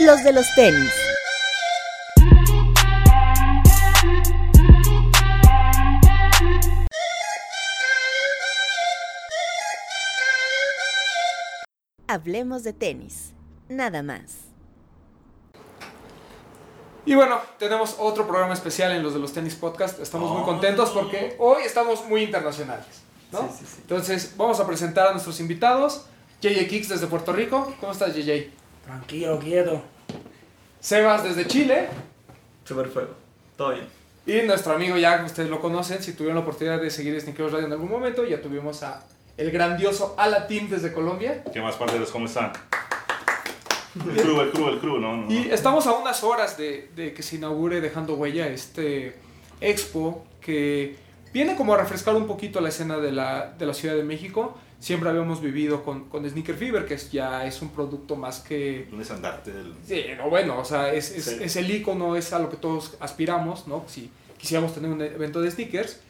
los de los tenis. Hablemos de tenis, nada más. Y bueno, tenemos otro programa especial en los de los tenis podcast. Estamos muy Oh. contentos porque hoy estamos muy internacionales. ¿no? Sí, sí, sí. Entonces, vamos a presentar a nuestros invitados. JJ Kicks desde Puerto Rico. ¿Cómo estás, JJ? Tranquilo, quieto. Sebas desde Chile. Super fuego. Todo bien. Y nuestro amigo ya, ustedes lo conocen, si tuvieron la oportunidad de seguir Sneakers Radio en algún momento, ya tuvimos a el grandioso Ala Team desde Colombia. ¿Qué más, parceros? ¿Cómo están? El crew, el crew, el crew, ¿no? no, Y no. estamos a unas horas de, de que se inaugure Dejando Huella, este expo que viene como a refrescar un poquito la escena de la, de la Ciudad de México. Siempre habíamos vivido con, con Sneaker Fever, que es- ya es un producto más que... Un estandarte del... Sí, no, bueno, o sea, es, es, Sí. es el icono, es a lo que todos aspiramos, ¿no? Si quisiéramos tener un evento de sneakers.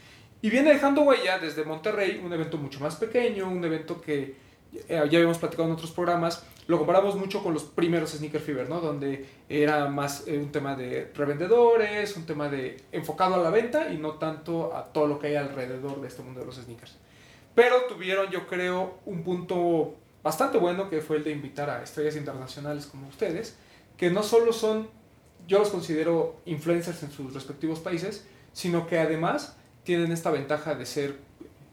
Y viene dejando huella desde Monterrey, un evento mucho más pequeño, un evento que eh, ya habíamos platicado en otros programas. Lo comparamos mucho con los primeros Sneaker Fever, ¿no? Donde era más eh, un tema de revendedores, un tema de enfocado a la venta y no tanto a todo lo que hay alrededor de este mundo de los sneakers. Pero tuvieron, yo creo, un punto bastante bueno que fue el de invitar a estrellas internacionales como ustedes, que no solo son, yo los considero influencers en sus respectivos países, sino que además tienen esta ventaja de ser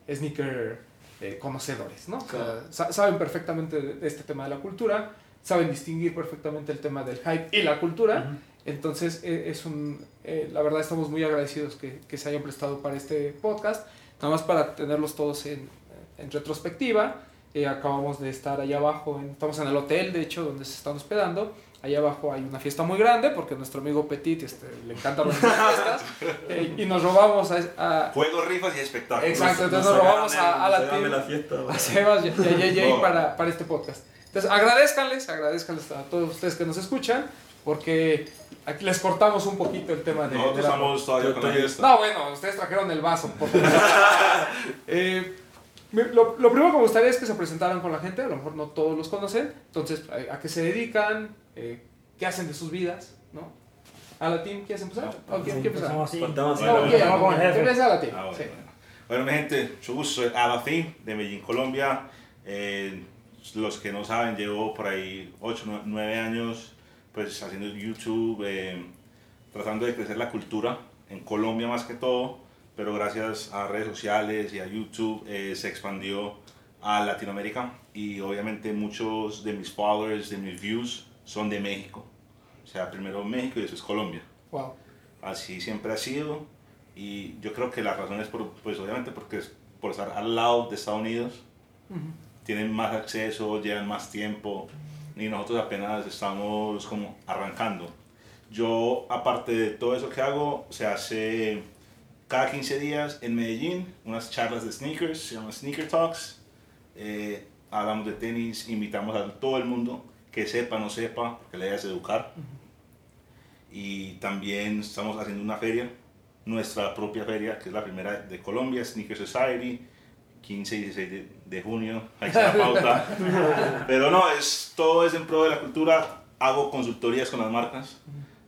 sneaker eh, conocedores, ¿no? O sea, saben perfectamente de, este tema de la cultura, saben distinguir perfectamente el tema del hype y la cultura. Entonces, eh, es un, eh, la verdad estamos muy agradecidos que, que se hayan prestado para este podcast. Nada más para tenerlos todos en, en retrospectiva. eh, acabamos de estar allá abajo, en- estamos en el hotel, de hecho, donde se están hospedando. Allá abajo hay una fiesta muy grande porque nuestro amigo Petit este, le encanta organizar fiestas. eh, y nos robamos a, a, Juegos, rifas y espectáculos. Exacto, entonces Nos nos robamos a, a la team, de la fiesta. a. Sebas y a JJ para, para este podcast. Entonces, agradezcanles, agradezcanles a todos ustedes que nos escuchan, porque aquí les cortamos un poquito el tema de... de Nosotros la- estamos todavía Yo con la. No, bueno, ustedes trajeron el vaso. por favor. Eh, lo, lo primero que me gustaría es que se presentaran con la gente, a lo mejor no todos los conocen, entonces, ¿a, a qué se dedican? Eh, ¿Qué hacen de sus vidas? ¿no? ¿A la team quieres empezar? ¿O quién quiere empezar? No, jefe. empiece a la team. Ah, bueno, sí. bueno. Bueno, mi gente, mucho gusto. Soy Alafim de Medellín, Colombia. Eh, los que no saben, llevo por ahí 8, 9 años pues haciendo YouTube, eh, tratando de crecer la cultura en Colombia más que todo, pero gracias a redes sociales y a YouTube eh, se expandió a Latinoamérica y obviamente muchos de mis followers, de mis views son de México. O sea, primero México y después Colombia Wow. así siempre ha sido y yo creo que la razón es por, pues obviamente porque es por estar al lado de Estados Unidos Ujú. tienen más acceso, llevan más tiempo y nosotros apenas estamos como arrancando. Yo aparte de todo eso que hago, se hace cada 15 días en Medellín unas charlas de sneakers, se llaman Sneaker Talks. Eh, hablamos de tenis, invitamos a todo el mundo que sepa, no sepa, la idea es educar. Y también estamos haciendo una feria, nuestra propia feria, que es la primera de Colombia, Sneaker Society, 15 y 16 de, de junio, ahí está la pauta. Pero no, es, todo es en pro de la cultura, hago consultorías con las marcas.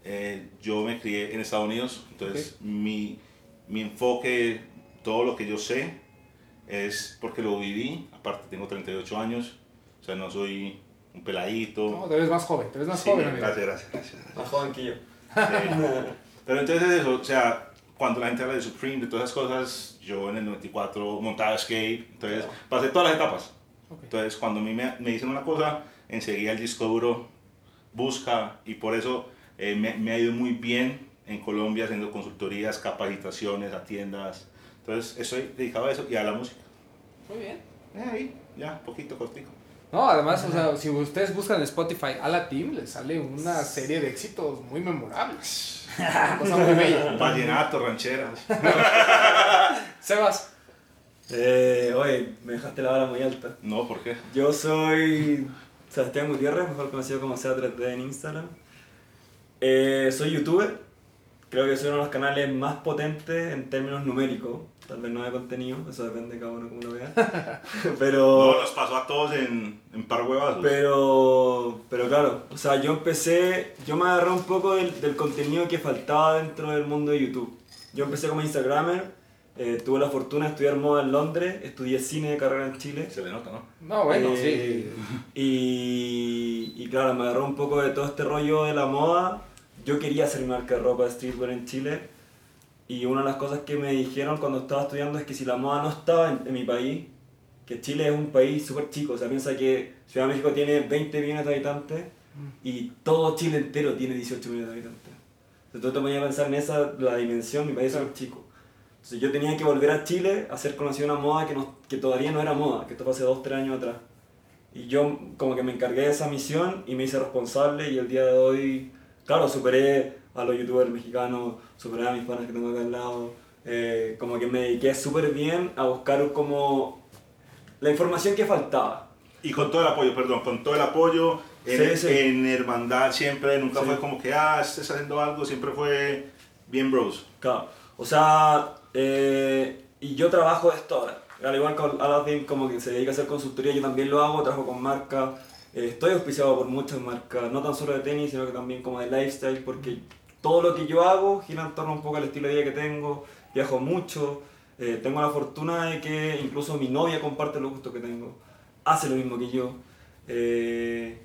Eh, yo me crié en Estados Unidos, entonces mi, mi enfoque, todo lo que yo sé, es porque lo viví, aparte tengo 38 años, o sea, no soy un peladito. No, te ves más joven, te ves más Sí, joven, amigo. gracias, gracias, gracias. gracias. Más joven que yo. Sí. Pero entonces eso, o sea, cuando la gente habla de Supreme, de todas esas cosas, yo en el 94 montaba skate, entonces pasé todas las etapas. Ok. Entonces cuando a mí me, me dicen una cosa, enseguida el disco duro busca y por eso eh, me, me ha ido muy bien en Colombia haciendo consultorías, capacitaciones a tiendas. Entonces estoy dedicado a eso y a la música. Muy bien. Eh, ahí, ya, poquito, cortico. No, además, o sea, si ustedes buscan en Spotify a la team, les sale una serie de éxitos muy memorables. Cosa muy bella. Vallenato, rancheras. Sebas, Eh, oye, me dejaste la vara muy alta. No, ¿por qué? Yo soy Sebastián Gutiérrez, mejor conocido como SEA3D en Instagram. Eh, soy youtuber. Creo que soy uno de los canales más potentes en términos numéricos tal vez no de contenido, eso depende de cada uno como lo vea. No, Pero, nos pasó a todos en, en par huevazos. pero, pero claro, o sea, yo empecé, yo me agarré un poco del, del contenido que faltaba dentro del mundo de YouTube. Yo empecé como Instagramer, eh, tuve la fortuna de estudiar moda en Londres, estudié cine de carrera en Chile. Se le nota, ¿no? No, bueno, Eh, sí. Y, y claro, me agarró un poco de todo este rollo de la moda. Yo quería hacer mi marca de ropa de streetwear en Chile. Y una de las cosas que me dijeron cuando estaba estudiando es que si la moda no estaba en, en mi país, que Chile es un país súper chico, o sea, piensa que Ciudad de México tiene 20 millones de habitantes y todo Chile entero tiene 18 millones de habitantes. Entonces tú te a pensar en esa, la dimensión, mi país es súper chico. Entonces yo tenía que volver a Chile a hacer conocida una moda que, no, que todavía no era moda, que esto fue hace 2, 3 años atrás. Y yo como que me encargué de esa misión y me hice responsable y el día de hoy, claro, superé a los youtubers mexicanos, superé a mis panas que tengo acá al lado, eh, como que me dediqué súper bien a buscar como la información que faltaba. Y con todo el apoyo, perdón, con todo el apoyo, en, Sí, sí. en hermandad siempre, nunca Sí. fue como que, ah, estés haciendo algo, siempre fue bien bros. Claro, o sea, eh, y yo trabajo de esto ahora. Al igual que Aladdin como que se dedica a hacer consultoría, yo también lo hago, trabajo con marcas, eh, estoy auspiciado por muchas marcas, no tan solo de tenis, sino que también como de lifestyle, porque todo lo que yo hago gira en torno un poco al estilo de vida que tengo, viajo mucho, eh, tengo la fortuna de que incluso mi novia comparte los gustos que tengo, hace lo mismo que yo. eh,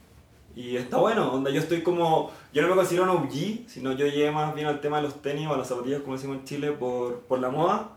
y está bueno, donde yo estoy como, yo no me considero un OG, sino yo llegué más bien al tema de los tenis o a las zapatillas, como decimos en Chile, por, por la moda.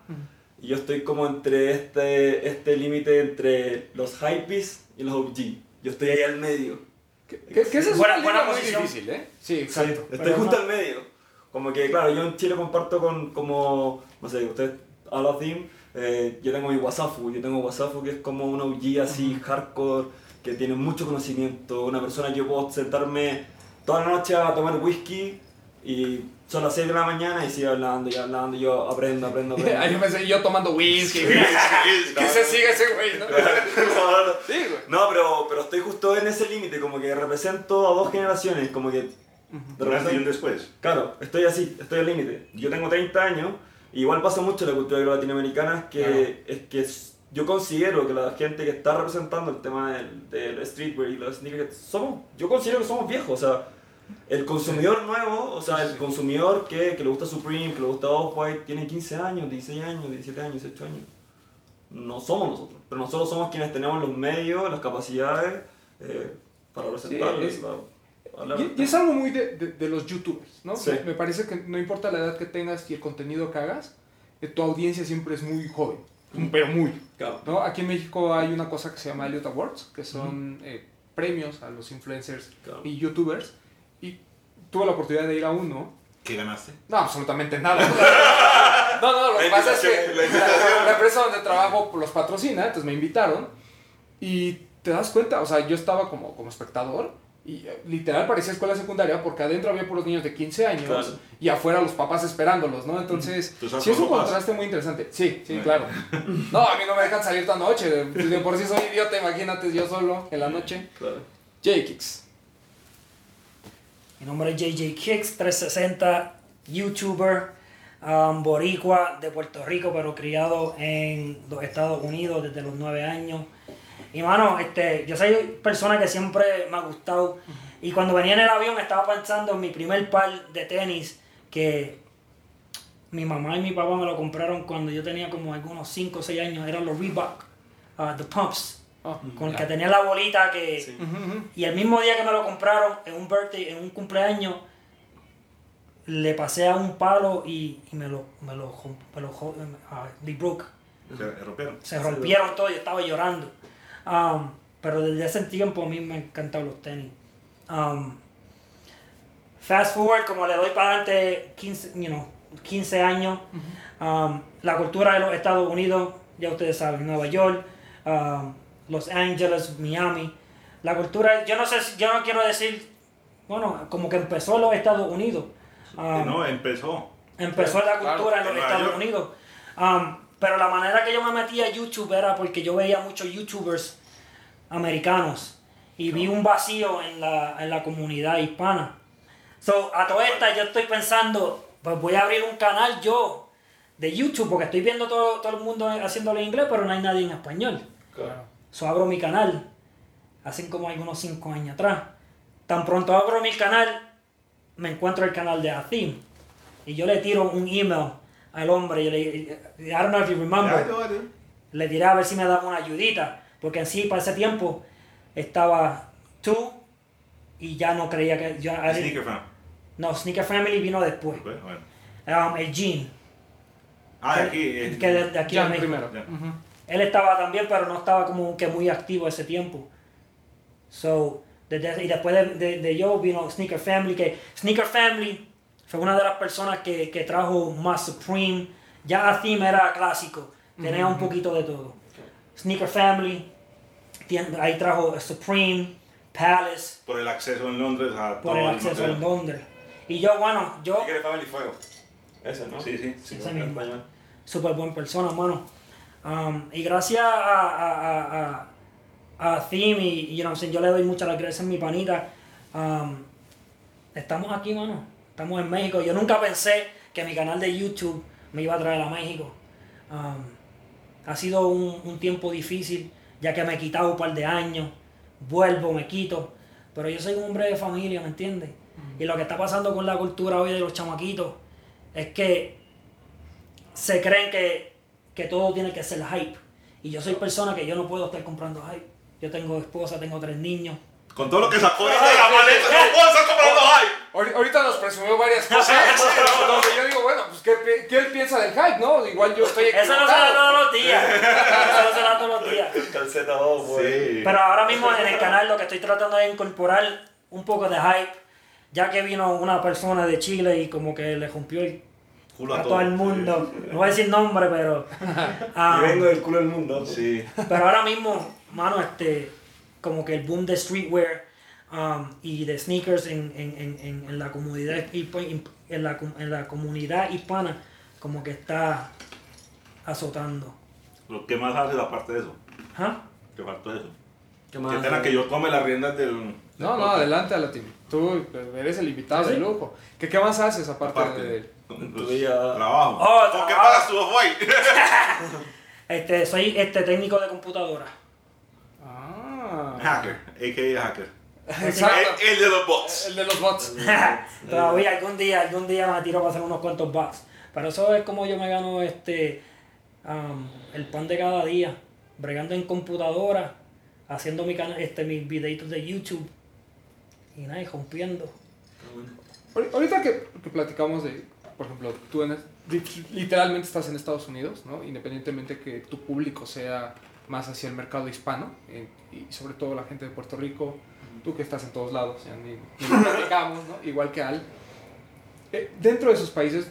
Y yo estoy como entre este, este límite entre los hypebeast y los OG. Yo estoy ahí al medio. Que, que esa es Buena- una buena muy posición. difícil, ¿eh? Sí, Sí, exacto. estoy Pero justo no- al medio. Como que, claro, yo en Chile comparto con, como, no sé, ustedes, Aladdin, eh, yo tengo mi Wasafu, yo tengo Wasafu que es como un OG así, hardcore, que tiene mucho conocimiento, una persona que yo puedo sentarme toda la noche a tomar whisky y son las 6 de la mañana y sigue hablando y hablando, yo aprendo, aprendo, aprendo. Ahí yo pensé, yo tomando whisky. que se siga ese güey, ¿no? Sí, güey. No, pero, pero estoy justo en ese límite, como que represento a dos generaciones, como que... Y después. Claro, estoy así, estoy al límite. Yo tengo 30 años, y igual pasa mucho en la cultura latinoamericana, es que, Claro. es que yo considero que la gente que está representando el tema del, del streetwear y los sneakers, somos, yo considero que somos viejos, o sea, el consumidor nuevo, o sea, el consumidor que, que le gusta Supreme, que le gusta Off-White, tiene 15 años, 16 años, 17 años, 18 años. No somos nosotros, pero nosotros somos quienes tenemos los medios, las capacidades eh, para representarles. es- para hablar. Y, y es algo muy de, de- de los youtubers, ¿no? Sí. Me, parece que no importa la edad que tengas y el contenido que hagas, eh, tu audiencia siempre es muy joven, pero muy. Claro. ¿no? Aquí en México hay una cosa que se llama Elliot Awards, que son eh, premios a los influencers Claro. y youtubers. Y tuve la oportunidad de ir a uno. ¿Qué ganaste? No, absolutamente nada. No, no, lo que pasa es que la la empresa donde trabajo los patrocina, entonces me invitaron y te das cuenta, o sea, yo estaba como, como espectador y eh, literal parecía escuela secundaria porque adentro había puros niños de 15 años Claro. y afuera los papás esperándolos, ¿no? Entonces, ¿Tú sabes sí es un contraste muy interesante. Sí, sí, Bueno. claro. No, a mí no me dejan salir tan noche, de, de por sí soy idiota, imagínate yo solo en la noche. Claro. J-Kicks. Mi nombre es JJ Kicks, 360, youtuber, um, boricua de Puerto Rico, pero criado en los Estados Unidos desde los 9 años. Y mano, este, yo soy persona que siempre me ha gustado. Y cuando venía en el avión estaba pensando en mi primer par de tenis que mi mamá y mi papá me lo compraron cuando yo tenía como algunos 5 o 6 años. Eran los Reebok, uh, The Pumps, Oh, con el que tenía la bolita que... Sí. Y el mismo día que me lo compraron, en un birthday, en un cumpleaños, le pasé a un palo y, y me lo, me lo, me lo, they broke. Se rompieron. Se rompieron todo y estaba llorando. Um, pero desde ese tiempo a mí me han encantado los tenis. Um, fast forward, como le doy para adelante 15, you know, 15 años, um, la cultura de los Estados Unidos, ya ustedes saben, Nueva York, um, Los Ángeles, Miami. La cultura, yo no sé, si- yo no quiero decir, bueno, como que empezó en los Estados Unidos. Um, no, empezó. empezó la Claro, cultura en los en Nueva Estados York. Unidos. Pero la manera que yo me metí a YouTube era porque yo veía muchos YouTubers americanos y vi un vacío en la, en la comunidad hispana. So, a toda esta yo estoy pensando, pues voy a abrir un canal yo de YouTube, porque estoy viendo todo, todo el mundo haciéndolo en inglés, pero no hay nadie en español. Claro. So abro mi canal, hace como algunos 5 años atrás. Tan pronto abro mi canal, me encuentro el canal de Athim. Y yo le tiro un email al hombre, y le, I don't know if you remember, Ya, yo, vale. le tiré a ver si me daba una ayudita, porque en sí para ese tiempo estaba tú y ya no creía que... Ya, Sneaker fan. No, Sneaker Family vino después. Pues, bueno. Um, el Gene, Ah, de que- aquí. eh, que de, de aquí a primero. Ya. Ujú. Él estaba también, pero no estaba como que muy activo ese tiempo. So, y después de, de- de yo vino Sneaker Family, que Sneaker Family fue una de las personas que, que trajo más Supreme. Ya Athim era clásico, tenía un poquito de todo. Sneaker Family, ahí trajo Supreme, Palace, Por el acceso en Londres a por todo el el acceso en Londres. Y yo, bueno, yo... Tigre Family Fuego. Ese, ¿no? Sí, sí. Sí, ese mismo. español. súper buena persona, mano. Um, y gracias a, a, a, a, a Thim y, y, you know, yo le doy muchas gracias a mi panita. Um, estamos aquí, mano. Estamos en México. Yo nunca pensé que mi canal de YouTube me iba a traer a México. Um, ha sido un, un tiempo difícil, ya que me he quitado un par de años. Vuelvo, me quito. Pero yo soy un hombre de familia, ¿me entiendes? Y lo que está pasando con la cultura hoy de los chamaquitos es que se creen que, que todo tiene que ser hype. Y yo soy persona que yo no puedo estar comprando hype. Yo tengo esposa, tengo tres niños. Con todo lo que sacó de la maleta, no puedo estar comprando hype. Ahori- Ahorita nos presumió varias cosas. donde yo digo, bueno, pues ¿qué, qué él piensa del hype, ¿no? Igual yo estoy Eso no se da todos los días. Eso no se da todos los días. Calceta 2, güey. Sí. Pero ahora mismo en el canal lo que estoy tratando es incorporar un poco de hype. Ya que vino una persona de Chile y como que le rompió el Culo a a todo el todo. mundo. No voy a decir nombre, pero. ah, Y vengo del culo del mundo. Sí. Pero ahora mismo, mano, este, como que el boom de streetwear um, y de sneakers en, en, en, en, en la comunidad en la, com- en la comunidad hispana, como que está azotando. Lo que más hace aparte de eso. ¿Ah? Que faltó eso. ¿Qué Que más? tenga que yo tome las riendas del. No, no, adelante, Alatim. Tú eres el invitado de lujo. ¿Qué, ¿Qué más haces aparte, Aparte. de...? Tu Los- día- Trabajo. Oh, ¿Por qué pagas tu off-white? Este, soy este técnico de computadora. Ah. hacker, a.k.a. hacker. Exacto. El, el de los bots. El de los bots. Todavía algún día, algún día me tiro para hacer unos cuantos bucks. Pero eso es como yo me gano este um, el pan de cada día. Bregando en computadora, haciendo mi canal, este, mis videitos de YouTube. Y nada, y rompiendo. Ahori- Ahorita que, que platicamos de, por ejemplo, tú en, li- literalmente estás en Estados Unidos, ¿no? Independientemente que tu público sea más hacia el mercado hispano eh, y sobre todo la gente de Puerto Rico, tú que estás en todos lados, ya ni, ni platicamos, ¿no? Igual que Al. Eh, dentro de esos países,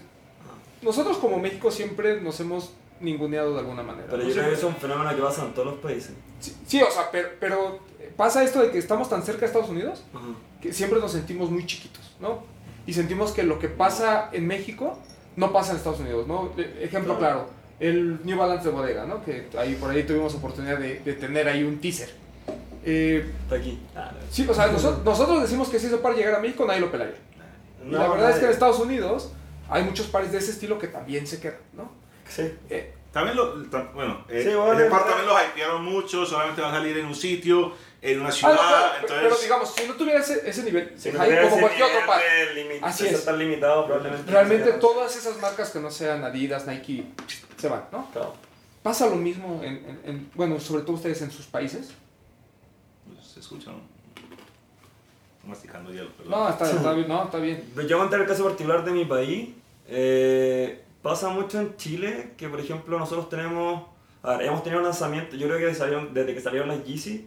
nosotros como México siempre nos hemos ninguneado de alguna manera. Pero ¿no? yo creo que es un fenómeno que pasa en todos los países. Sí, sí, o sea, pero, pero pasa esto de que estamos tan cerca de Estados Unidos Ajá. que siempre nos sentimos muy chiquitos, ¿no? Y sentimos que lo que pasa en México no pasa en Estados Unidos, ¿no? E- Ejemplo claro, el New Balance de bodega, ¿no? Que ahí por ahí tuvimos oportunidad de, de tener ahí un teaser. Eh, Está aquí. Ah, sí, o sea, nosotros, nosotros decimos que si eso para llegar a México nadie lo pelaría. Y no, la verdad es que en nadie. Estados Unidos hay muchos pares de ese estilo que también se quedan, ¿no? Sí. Eh, También lo, bueno, eh, Sí, ese par también lo hypearon mucho, solamente va a salir en un sitio, en una ah, ciudad, no, claro, entonces... pero digamos, si no tuviera ese, ese nivel, Si no hype como ese cualquier otro par, Así es. tan limitado, probablemente. Realmente todas esas marcas que no sean Adidas, Nike, se van, ¿no? Claro. Pasa lo mismo en, en- en- bueno, sobre todo ustedes en sus países. Escuchan masticando hielo, perdón. No, está, está bien, no, está bien. Pues Yo contar el caso particular de mi país. Eh, pasa mucho en Chile que, por ejemplo, nosotros tenemos. A ver, hemos tenido un lanzamiento, yo creo que salieron, desde que salieron las Yeezy,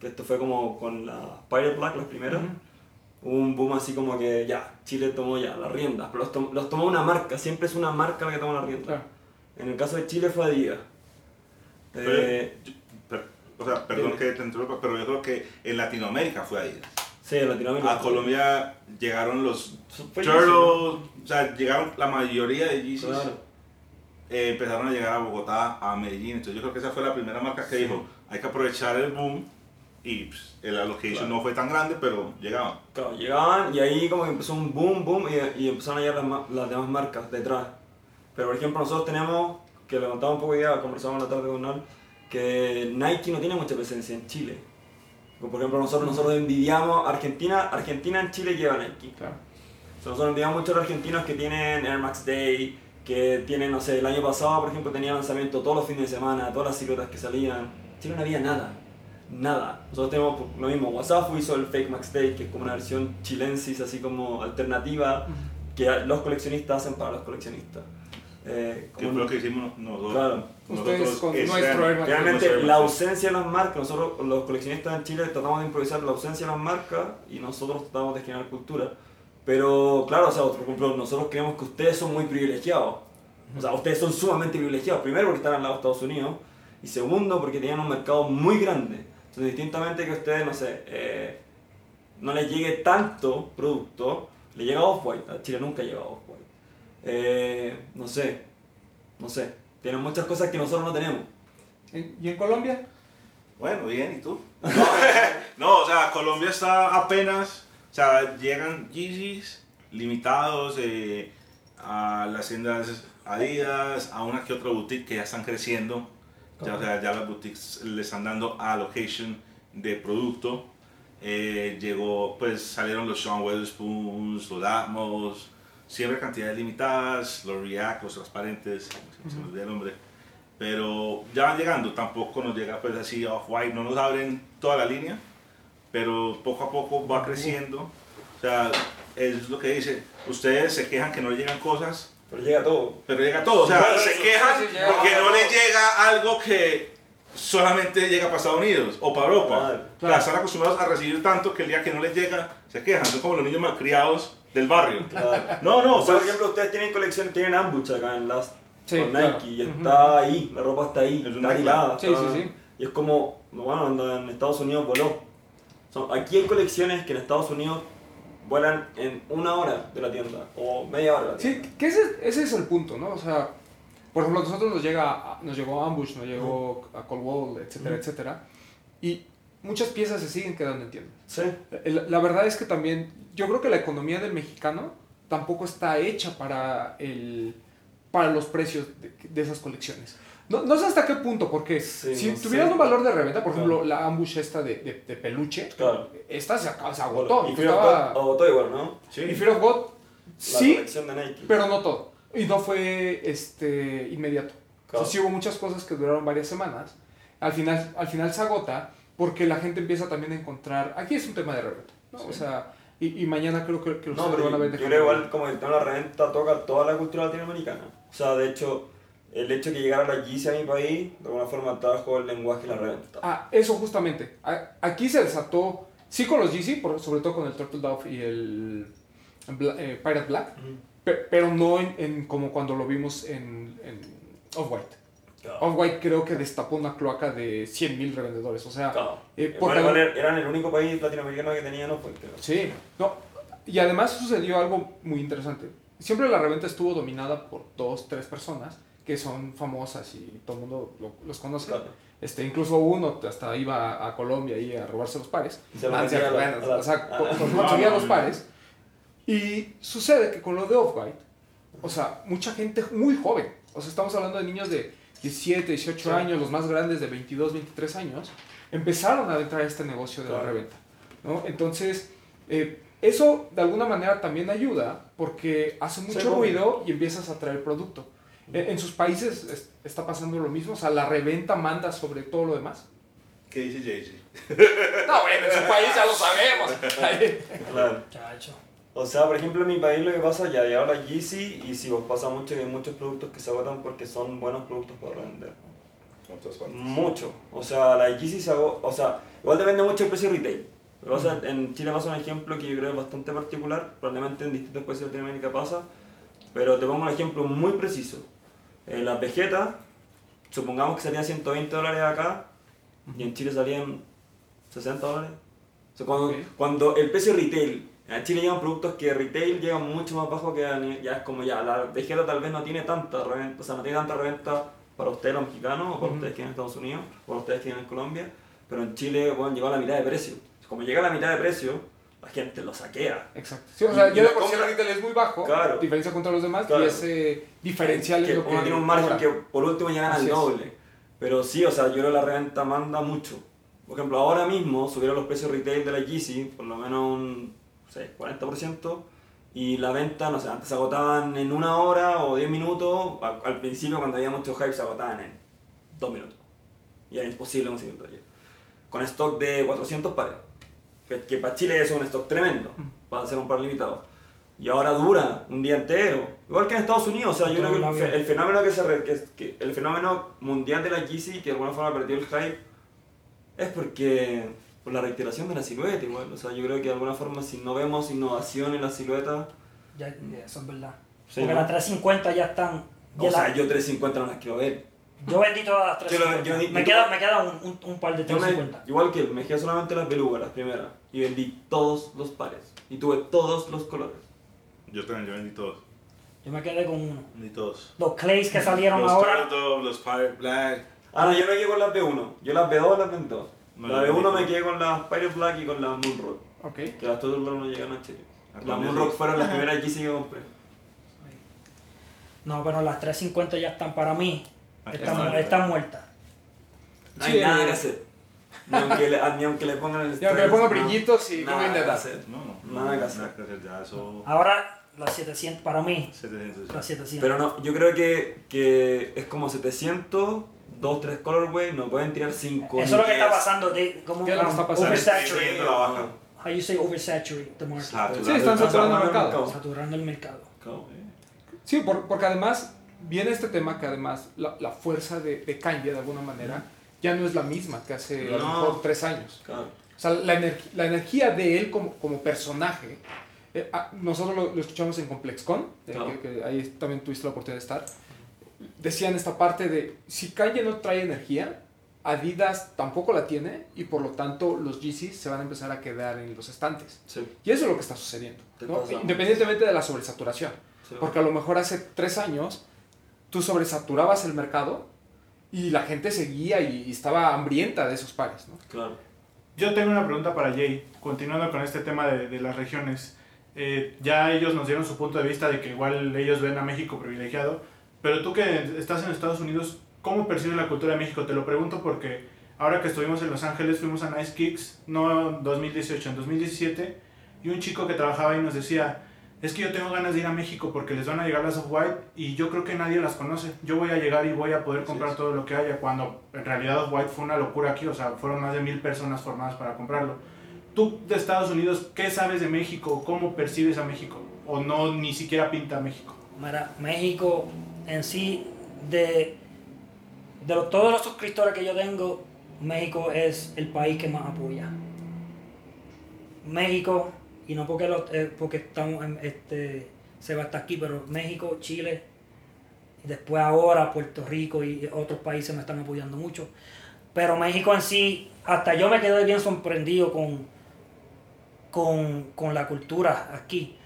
que esto fue como con las Pirate Black, las primeras. Ujú. Hubo un boom así como que ya, Chile tomó ya las riendas, pero los, tom- los tomó una marca, siempre es una marca la que toma las riendas. Claro. En el caso de Chile fue Adidas. Pero, Eh, yo- pero- o sea, perdón que te interrumpa, pero yo creo que en Latinoamérica fue ahí. sí, en Latinoamérica. A Colombia llegaron los Turtles, o sea, llegaron la mayoría de Yeezys. Claro. eh, empezaron a llegar a Bogotá, a Medellín. Entonces yo creo que esa fue la primera marca que dijo, hay que aprovechar el boom. Y pues, el Claro. no fue tan grande, pero llegaban. Claro, llegaban y ahí como que empezó un boom, boom y, y empezaron a llegar las, demás marcas detrás. Pero por ejemplo nosotros tenemos, que lo contamos un poco ya, conversamos la tarde con Nol, que Nike no tiene mucha presencia en Chile. Como Por ejemplo nosotros, nosotros envidiamos Argentina, Argentina en Chile lleva Nike. Claro. O sea, nosotros envidiamos muchos argentinos que tienen Air Max Day, que tienen, no sé, el año pasado por ejemplo tenía lanzamiento todos los fines de semana, todas las siluetas que salían. En Chile no había nada. Nada. Nosotros tenemos lo mismo. WhatsApp hizo el Fake Max Day, que es como una versión chilensis, así como alternativa, que los coleccionistas hacen para los coleccionistas. Eh, fue lo que hicimos nosotros. Claro. Ustedes nosotros con nuestro. Realmente la ausencia de las marcas, nosotros los coleccionistas en Chile tratamos de improvisar la ausencia de las marcas y nosotros tratamos de generar cultura. Pero claro, o sea, por ejemplo, nosotros creemos que ustedes son muy privilegiados. O sea, ustedes son sumamente privilegiados. Primero porque están al lado de Estados Unidos y segundo porque tienen un mercado muy grande. Entonces, distintamente que a ustedes, no sé, eh, no les llegue tanto producto, le llega Off-White. A Chile nunca llega a Off-White. Eh, no sé, no sé. Tienen muchas cosas que nosotros no tenemos. ¿En- ¿Y en Colombia? Bueno, bien, ¿y tú? No, o sea, Colombia está apenas, o sea, llegan Yeezys limitados eh, a las tiendas Adidas, a una que otra boutique que ya están creciendo. Ya, o sea, ya las boutiques le están dando allocation de producto. Eh, llegó, pues salieron los Sean Weatherspoons, los Atmos, siempre cantidades limitadas, los React, los transparentes, se me olvida el nombre. Pero ya van llegando, tampoco nos llega pues así off-white, no nos abren toda la línea, pero poco a poco va creciendo. O sea, es lo que dice, ustedes se quejan que no llegan cosas, Pero llega todo. pero llega todo. O sea, Claro, se quejan sí, sí, porque no les llega algo que solamente llega para Estados Unidos o para Europa. Claro, O sea, están acostumbrados a recibir tanto que el día que no les llega, se quejan. Son como los niños malcriados del barrio. Claro. No, no, O sea, por ejemplo, ustedes tienen colección, tienen Ambush acá en Last Sí, con claro. Nike y está ahí, la ropa está ahí, Es un está hilada. Sí, está- sí, sí. Y es como, bueno, en Estados Unidos voló. Son- aquí hay colecciones que en Estados Unidos vuelan en una hora de la tienda o media hora de la Sí, tienda. que ese, ese es el punto, ¿no? O sea, por ejemplo, a nosotros nos, llega, nos llegó Ambush, nos llegó a Cold Wall, etcétera, etcétera. Y muchas piezas se siguen quedando en tiendas. Sí. La, la verdad es que también, yo creo que la economía del mexicano tampoco está hecha para, el, para los precios de, de esas colecciones. No, no sé hasta qué punto, porque Sí, si no tuvieran sé. un valor de reventa, por Claro. ejemplo, la ambush esta de, de, de peluche, Claro. esta se, acaba- se agotó. Y Fear God agotó igual, ¿no? sí. y Fear of God, La sí, colección de Nike. pero no todo. Y no fue este, inmediato. O Claro. sea, sí hubo muchas cosas que duraron varias semanas. Al final, al final se agota porque la gente empieza también a encontrar... Aquí es un tema de reventa. ¿no? O sea, y, y mañana creo que, que No, pero van a ver yo creo igual como el tema de la reventa toca toda la cultura latinoamericana. O sea, de hecho, el hecho de que llegara la Yeezy a mi país, de alguna forma trajo el lenguaje y la reventa. Ah, eso justamente. Aquí se desató, sí con los por- sobre todo con el Turtle Dove y el eh, Pirate Black, pero no en, en como cuando lo vimos en, en Off-White. Off-White creo que destapó una cloaca de 100.000 revendedores. O sea, Claro. eh, igual er- eran el único país latinoamericano que tenía no fue creo. Sí, no. Y además sucedió algo muy interesante. Siempre la reventa estuvo dominada por dos, tres personas que son famosas y todo el mundo lo- los conoce. Claro. Este, incluso uno hasta iba a, a Colombia y a robarse los pares. Se lo la- bueno, la- o sea, conseguía no, los no. pares. Y sucede que con lo de Off-White, o sea, mucha gente muy joven, o sea, estamos hablando de niños de 17, 18 Sí. años, los más grandes de 22, 23 años, empezaron a entrar a este negocio de la reventa. ¿no? Entonces, eh, eso de alguna manera también ayuda porque hace mucho ruido y empiezas a traer producto. En, en sus países es- está pasando lo mismo, o sea, la reventa manda sobre todo lo demás. ¿Qué dice Jay-Z? No, bueno, en su país ya lo sabemos. Claro. Chacho. O sea, por ejemplo, en mi país lo que pasa, ya llegaba la Yeezy y si vos pasa mucho que hay muchos productos que se agotan porque son buenos productos para vender. Mucho. O sea, la Yeezy se agota, o sea, igual depende mucho del precio retail. Pero, o sea, en Chile pasa un ejemplo que yo creo es bastante particular, probablemente en distintos países de Latinoamérica pasa, pero te pongo un ejemplo muy preciso. Eh, las vegetas, supongamos que salían 120 dólares acá y en Chile salían 60 dólares. O sea, cuando, Ok. cuando el precio retail, en Chile llegan productos que retail llegan mucho más bajo que a ya es como ya, la vegeta tal vez no tiene tanta reventa, o sea, no tiene tanta reventa para ustedes los mexicanos o para Ujú. ustedes que en Estados Unidos o para ustedes que en Colombia, pero en Chile, bueno, llegó a la mitad de precio. Como llega a la mitad de precio, la gente lo saquea. Exacto. Sí, o sea, Y- yo y la por sí el compra- retail es muy bajo, Claro. diferencia contra los demás, Claro. y ese diferencial que es lo que uno tiene un margen que por último el es. doble. Pero sí, o sea, yo creo que la reventa manda mucho. Por ejemplo, ahora mismo subieron los precios retail de la Yeezy por lo menos un sé, 40%. Y la venta, no sé, antes se agotaban en una hora o 10 minutos. Al principio, cuando había mucho hype, se agotaban en 2 minutos. Y era imposible conseguir taller. Con stock de 400 pares. Que, que para Chile es un stock tremendo. Para hacer un par limitado. Y ahora dura un día entero. Igual que en Estados Unidos. O sea, yo creo que el, el fenómeno que se re- que, que- el fenómeno mundial de la Yeezy, que de alguna forma perdió el hype, es porque por la reiteración de la silueta igual. O sea, yo creo que de alguna forma si no vemos innovación en la silueta, Ya, eso es verdad. Sí, Porque ¿no? las 350 ya están. ya o sea, yo 350 no las quiero ver. yo vendí todas las Yo lo- 350. yo- me, queda, me queda un, un, un par de Yo me- 350. igual que él, me quedé solamente las belugas, las primeras, y vendí todos los pares. Y tuve todos los colores. Yo también, yo vendí todos. Yo me quedé con uno. Vendí todos. Los clays que salieron Los ahora. Turtle, los Pirate Black. Ah, no, yo me quedé con las B1. Yo las B2 las vendí todas. No, la B1 vendí me quedé con las Pirate Black y con las Moonrock. Ok. Que las Turtle no llegan a Chile. Ah, Las Moonrock fueron las primeras Yeezy que compré. No, pero las 350 ya están para mí. Aquí Están, está. están muertas. No hay Sí, nada eh. que hacer. Ni aunque le, ni aunque le pongan el Ya que le ponga stress, no. brillitos y no Nada que nada. hacer. No, no. Nada que no, hacer. Nada que hacer, ya eso. Ahora las 700, para mí, 700. las 700. Pero no, yo creo que, que es como 700, 2, 3 colorway, no pueden tirar 5. Eso es lo que está pasando. De, como, ¿Qué es lo que um, está pasando? oversaturate. Sí, la baja. How you say oversaturate the market. Saturado. Sí, están saturando el mercado. Saturando el mercado. Sí, por- porque además viene este tema que además la, la fuerza de, de Kanye de alguna manera ya no es la misma que hace a lo No. mejor tres años. Claro. O sea, la, ener- la energía de él como, como personaje, eh, ah, nosotros lo, lo escuchamos en ComplexCon, eh, Claro. que, que ahí también tuviste la oportunidad de estar, decían esta parte de, si Kanye no trae energía, Adidas tampoco la tiene y por lo tanto los Yeezys se van a empezar a quedar en los estantes. Sí, Y eso es lo que está sucediendo, independientemente de la sobresaturación. sí. Porque a lo mejor hace tres años tú sobresaturabas el mercado y la gente seguía y, y estaba hambrienta de esos pares, ¿no? Claro. Yo tengo una pregunta para Jay, continuando con este tema de, de las regiones. Eh, ya ellos nos dieron su punto de vista de que igual ellos ven a México privilegiado, pero tú que estás en Estados Unidos, ¿cómo percibes la cultura de México? Te lo pregunto porque ahora que estuvimos en Los Ángeles fuimos a Nice Kicks, no en 2018, en 2017, y un chico que trabajaba ahí nos decía, es que yo tengo ganas de ir a México porque les van a llegar las Off-White y yo creo que nadie las conoce. Yo voy a llegar y voy a poder comprar todo lo que haya, cuando en realidad Off-White fue una locura aquí, o sea, fueron más de mil personas formadas para comprarlo. Tú de Estados Unidos, ¿qué sabes de México? ¿Cómo percibes a México? ¿O no ni siquiera pinta México? Mira, México en sí, de, de todos los suscriptores que yo tengo, México es el país que más apoya. México, y no porque, los, eh, porque estamos en, este, se va hasta aquí, pero México, Chile, y después ahora Puerto Rico y otros países me están apoyando mucho. Pero México en sí, hasta yo me quedé bien sorprendido con, con, con la cultura aquí.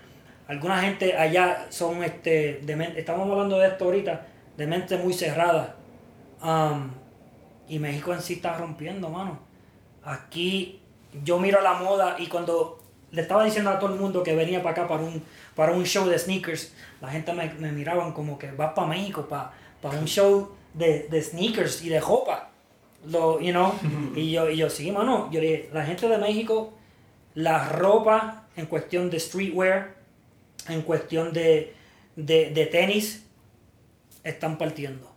Alguna gente allá son, este, de estamos hablando de esto ahorita, de mente muy cerrada. Um, y México en sí está rompiendo, mano. Aquí yo miro la moda y cuando le estaba diciendo a todo el mundo que venía para acá para un, para un show de sneakers, la gente me, me miraban como que vas para México para, para un show de, de sneakers y de ropa. Lo, you know? y, yo, y yo, sí, mano. Yo dije, la gente de México, la ropa en cuestión de streetwear, en cuestión de, de, de tenis, están partiendo.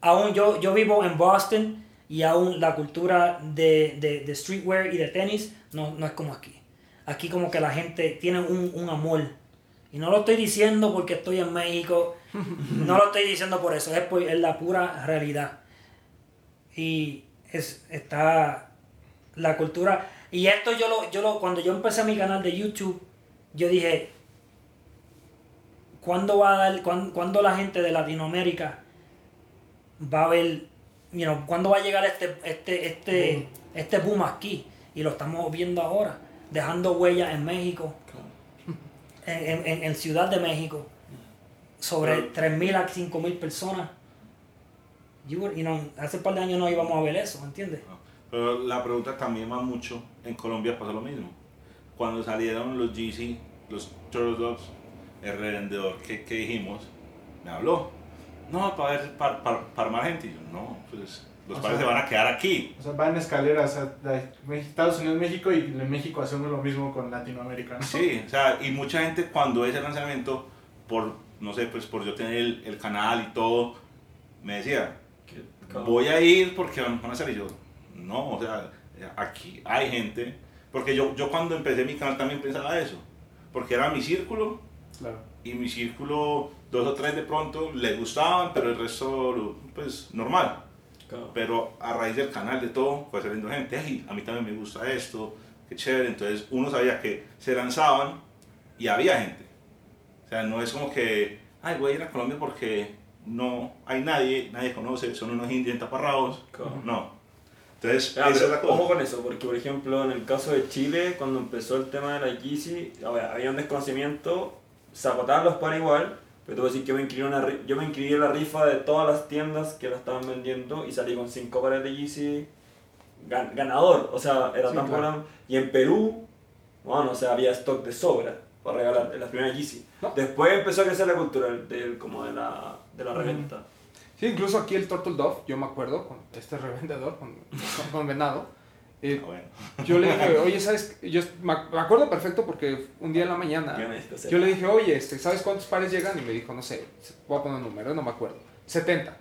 Aún yo, yo vivo en Boston y aún la cultura de, de, de streetwear y de tenis no, no es como aquí. Aquí como que la gente tiene un, un amor. Y no lo estoy diciendo porque estoy en México. No lo estoy diciendo por eso. Es, por, es la pura realidad. Y es, está la cultura. Y esto yo lo, yo lo, cuando yo empecé mi canal de YouTube, yo dije, ¿cuándo va a dar, cuán- cuándo la gente de Latinoamérica va a ver, you know, cuándo va a llegar este, este, este, este boom aquí? Y lo estamos viendo ahora, dejando huellas en México, en, en- en- Ciudad de México, sobre 3.000 a 5.000 personas. You were- you know, hace un par de años no íbamos a ver eso, ¿me entiendes? Pero la pregunta también va mucho, en Colombia pasa lo mismo. cuando salieron los GC, los Turtle Dogs, el revendedor que, que dijimos, me habló. No, para ver, para, para, para armar gente. Y yo, no, pues los O padres sea, se van a quedar aquí. O sea, va en escaleras a, Estados Unidos, México y en México hacemos lo mismo con Latinoamérica. ¿no? Sí, o sea, y mucha gente cuando ese lanzamiento, por, no sé, pues por yo tener el, el canal y todo, me decía, voy a ir porque van a salir. Y yo, no, o sea, aquí hay gente. Porque yo, yo cuando empecé mi canal también pensaba eso. Porque era mi círculo Claro. y mi círculo, dos o tres de pronto, les gustaban, pero el resto, pues, normal. Cabrón. Pero a raíz del canal de todo, fue saliendo gente, "Ay, a mí también me gusta esto, qué chévere. Entonces uno sabía que se lanzaban y había gente. O sea, no es como que, ay, voy a ir a Colombia porque no hay nadie, nadie conoce, son unos indios entaparrados. Claro. No. Entonces, Ah, esa es la cosa. ojo con eso, porque por ejemplo en el caso de Chile, cuando empezó el tema de la Yeezy, había un desconocimiento, se agotaban los para igual, pero te voy a decir que yo me, inscribí una yo me inscribí en la rifa de todas las tiendas que la estaban vendiendo y salí con 5 pares de Yeezy gan- ganador, o sea, era Sí, tan claro. bueno. Y en Perú, bueno, o sea, había stock de sobra para regalar en las primeras Yeezy. No. Después empezó a crecer la cultura del, como de la, de la reventa. Sí, incluso aquí el Turtle Dove, yo me acuerdo, con este revendedor, con, con Venado, eh, Ah, bueno. yo le dije, oye, ¿sabes? Yo me ac- me acuerdo perfecto porque un día en la mañana yo le dije, oye, este, ¿sabes cuántos pares llegan? Y me dijo, no sé, voy a poner un número, no me acuerdo, 70.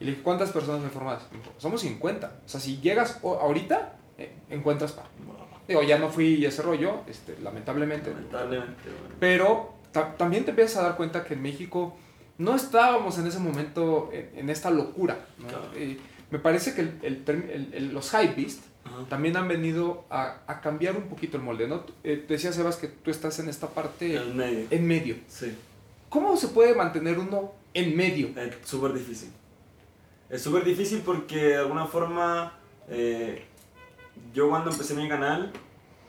Y le dije, ¿cuántas personas me formas? Me dijo, somos 50. O sea, si llegas ahorita, eh, encuentras par. Digo, ya no fui ese rollo, este, lamentablemente. Lamentablemente, bueno. Pero ta- también te empiezas a dar cuenta que en México no estábamos en ese momento en, en esta locura. ¿no? Claro. Eh, me parece que el, el- el- los hypebeast Ajá. también han venido a, a cambiar un poquito el molde. ¿no? Eh, decía Sebas que tú estás en esta parte En medio. en medio. Sí. ¿Cómo se puede mantener uno en medio? Es súper difícil. Es súper difícil porque de alguna forma eh, yo cuando empecé mi canal,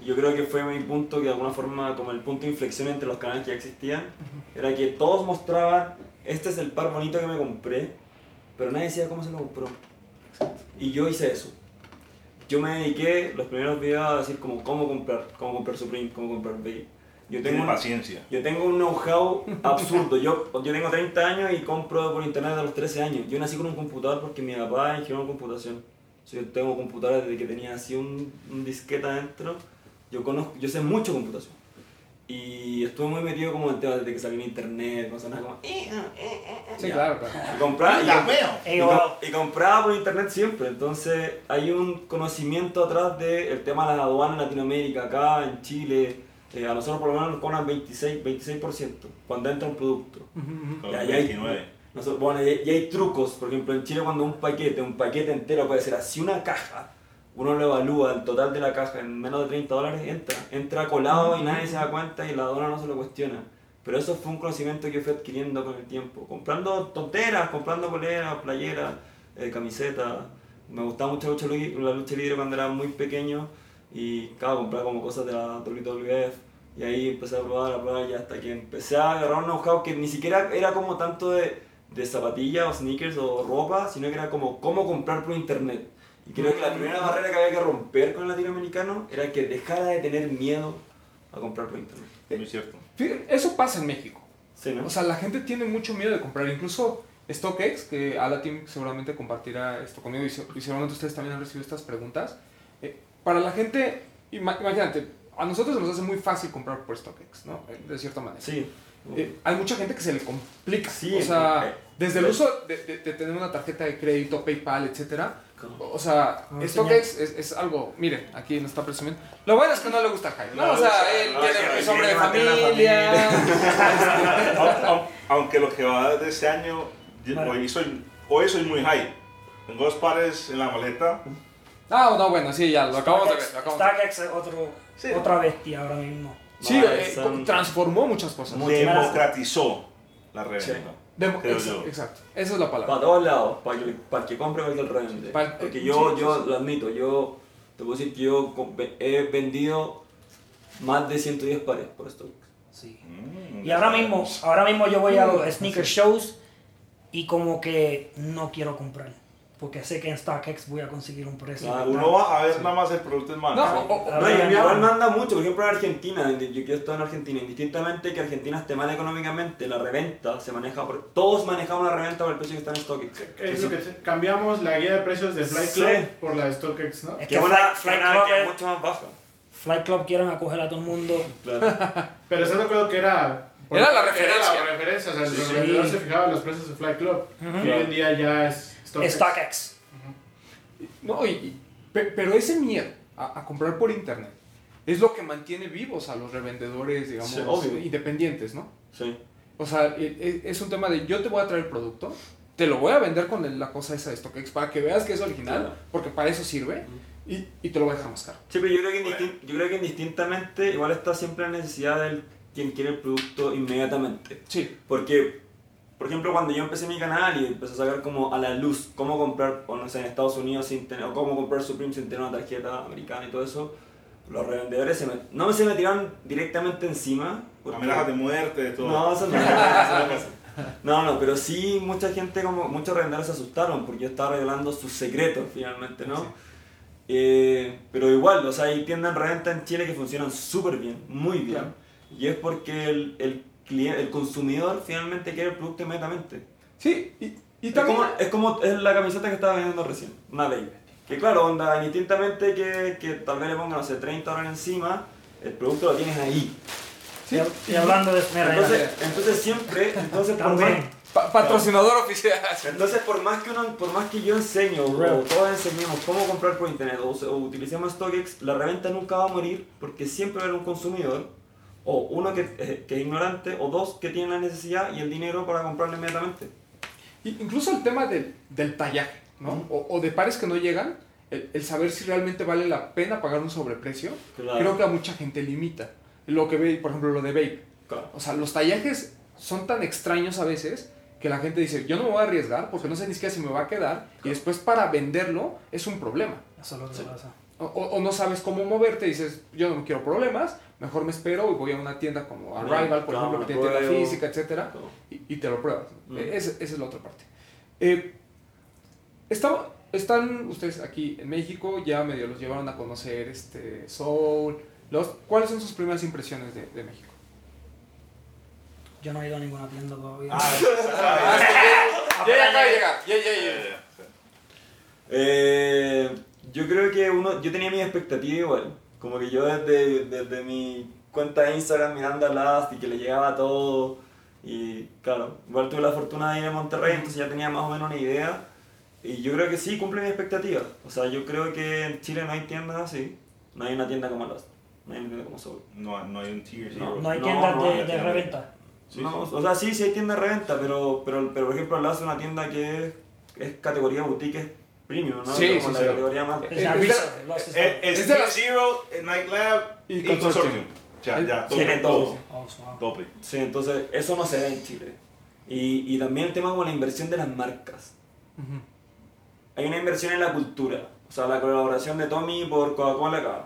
yo creo que fue mi punto que de alguna forma como el punto de inflexión entre los canales que ya existían, era que todos mostraban, este es el par bonito que me compré, pero nadie decía cómo se lo compró. Y yo hice eso. Yo me dediqué los primeros videos a decir como cómo comprar, cómo comprar Supreme, cómo comprar Babe. Yo Tiene tengo un- paciencia. yo tengo un know-how absurdo. Yo, yo tengo 30 años y compro por internet a los 13 años. Yo nací con un computador porque mi papá ingeniero en computación. O sea, yo tengo computadores desde que tenía así un, un disquete adentro. Yo, conozco, yo sé mucho computación. Y estuve muy metido como en temas desde que salí en internet, cosas nada como... "Eh, eh, eh, eh". Sí, Ya. claro, claro. Y compraba, y, y com- wow. y compraba por internet siempre. Entonces hay un conocimiento atrás del tema de las aduanas en Latinoamérica, acá en Chile. Eh, a nosotros por lo menos nos cobran 26, 26% cuando entra un producto. Con Ya, ya hay- 29. Nosotros- bueno, y, y hay trucos. Por ejemplo, en Chile cuando un paquete, un paquete entero puede ser así una caja, uno lo evalúa, el total de la caja en menos de 30 dólares, entra. Entra colado y nadie se da cuenta y la aduana no se lo cuestiona. Pero eso fue un conocimiento que fui adquiriendo con el tiempo. Comprando tonteras, comprando poleras, playeras, eh, camisetas. Me gustaba mucho la lucha, la lucha libre cuando era muy pequeño y claro, compraba como cosas de la WWF. Y ahí empecé a probar, a probar y hasta que empecé a agarrar un know-how que ni siquiera era como tanto de, de zapatillas o sneakers o ropa, sino que era como cómo comprar por internet. Y creo que la primera barrera que había que romper con el latinoamericano era que dejara de tener miedo a comprar por internet. Muy cierto. Eso pasa en México. Sí, ¿no? O sea, la gente tiene mucho miedo de comprar. Incluso StockX, que Alatim seguramente compartirá esto conmigo y, se- y seguramente ustedes también han recibido estas preguntas. eh, para la gente, ima- imagínate, a nosotros se nos hace muy fácil comprar por StockX, ¿no? Eh, De cierta manera. sí. Eh, hay mucha gente que se le complica. Sí, o sea, desde el uso de, de- de tener una tarjeta de crédito, PayPal, etcétera. O sea, Ah, StockX es, es algo, miren, aquí nos está presumiendo. Lo bueno es que no le gusta a Jaime, ¿no? No o sea, él no, tiene, que es hombre de familia. Au- Aunque lo que va de este año, hoy, soy, hoy soy muy high. Tengo dos pares en la maleta. Ah, no, bueno, sí, ya, lo acabamos de ver. StockX es otro, Sí. otra bestia ahora mismo. Sí, No, eh, transformó muchas cosas. Democratizó la reventa. Sí. Demo- creo ex- yo. Exacto, esa es la palabra. Para todos lados, para que, para que compre cualquier revende. Pa- Porque eh, yo, sí, yo sí, sí. lo admito, yo te puedo decir que yo he vendido más de 110 pares por esto. Sí. Mm, Y ahora mismo, ahora mismo yo voy a los sneaker Sí. shows y como que no quiero comprar. Porque sé que en StockX voy a conseguir un precio. Claro, Uno va a ver nada más el producto en mano. No, o- o- No, y Ah, manda mucho, por ejemplo en Argentina, yo que estoy en Argentina, indistintamente que Argentina esté mal económicamente, la reventa se maneja por... Todos manejamos la reventa por el precio que está en StockX. Es lo que cambiamos la guía de precios de Flight Sí. Club por la de StockX, ¿no? Es Que que es una, Flight, Club es mucho más baja. Flight Club quieren acoger a todo el mundo. Claro. Pero estás de acuerdo que era... Era la referencia. Era la referencia, o sea, Sí, los sí. vendedores se fijaban en los precios de Flight Club. Y hoy en día ya es StockX. StockX. No, y- y- pe- pero ese miedo a, a comprar por internet es lo que mantiene vivos a los revendedores, digamos, Sí, obvio. independientes, ¿no? Sí. O sea, e- e- es un tema de yo te voy a traer el producto, te lo voy a vender con la cosa esa de StockX para que veas que es original, Claro. porque para eso sirve, y, y te lo voy a dejar más caro. Sí, pero yo creo, que yo creo que indistintamente igual está siempre la necesidad del quien quiere el producto inmediatamente. Sí, Porque, por ejemplo, cuando yo empecé mi canal y empecé a sacar como a la luz cómo comprar, o no sé, en Estados Unidos sin tener, o cómo comprar Supreme sin tener una tarjeta americana y todo eso, los revendedores se me, no se me tiraron directamente encima. porque- Amenazas de muerte, de todo. No, eso no. No, no, pero sí mucha gente, como muchos revendedores se asustaron porque yo estaba revelando sus secretos finalmente, ¿no? Sí. Eh, pero igual, o sea, hay tiendas en reventa en Chile que funcionan súper bien, muy bien. Claro. Y es porque el, el, cliente, el consumidor finalmente quiere el producto inmediatamente. sí, y, y Es también... como, es como es la camiseta que estaba vendiendo recién, una baby. Que claro, onda, indistintamente que, que tal vez le pongan, no sé, 30 dólares encima, el producto lo tienes ahí. sí, y, y hablando de... Entonces, entonces siempre, entonces También. pa- patrocinador oficial. entonces por más que uno, por más que yo enseño o todos enseñemos cómo comprar por internet o, o utilicemos StockX, la reventa nunca va a morir porque siempre va a haber un consumidor o uno que, eh, que es ignorante o dos que tienen la necesidad y el dinero para comprarlo inmediatamente. Y incluso el tema del, del tallaje, ¿no? o, o de pares que no llegan, el, el saber si realmente vale la pena pagar un sobreprecio, Claro. creo que a mucha gente limita. Lo que ve, por ejemplo, lo de Vape. Claro. O sea, los tallajes son tan extraños a veces que la gente dice, yo no me voy a arriesgar porque no sé ni siquiera si me va a quedar y después para venderlo es un problema. Eso es lo que Sí. pasa. O, o- o no sabes cómo moverte, dices, yo no quiero problemas, mejor me espero y voy a una tienda como Arrival, por ejemplo, que tiene tienda física, etcétera, y, y te lo pruebas. Mm. Eh, esa, esa es la otra parte. Eh, estaba- están ustedes aquí en México, ya medio los llevaron a conocer este Soul. Los, ¿Cuáles son sus primeras impresiones de, de México? Yo no he ido a ninguna tienda todavía. Ah, ya, ya llegar. Ya, ya, eh, Eh, yo creo que uno, yo tenía mi expectativa igual. Como que yo desde, desde mi cuenta de Instagram mirando a Last y que le llegaba todo. Y claro, igual tuve la fortuna de ir a Monterrey, entonces ya tenía más o menos una idea. Y yo creo que sí, cumple mi expectativa. O sea, yo creo que en Chile no hay tiendas así. No hay una tienda como Last. No hay una tienda como Soul. No, no hay un tier No. no hay tiendas no, de, no, de no. reventa. Sí, no, sí. o sea, sí, sí hay tiendas de reventa, pero, pero, pero por ejemplo Last es una tienda que es, es categoría boutique, premium, ¿no? Sí, como sí, la sí. categoría más... Es es de zero, eh, Night Lab Y y, Consortium. Ya, ya, Tiene tope, todo. todo. Oh. Tope. Sí, entonces eso no se ve en Chile. Y, y también el tema como la inversión de las marcas. Ujú. Hay una inversión en la cultura. O sea, la colaboración de Tommy por Coca-Cola acá.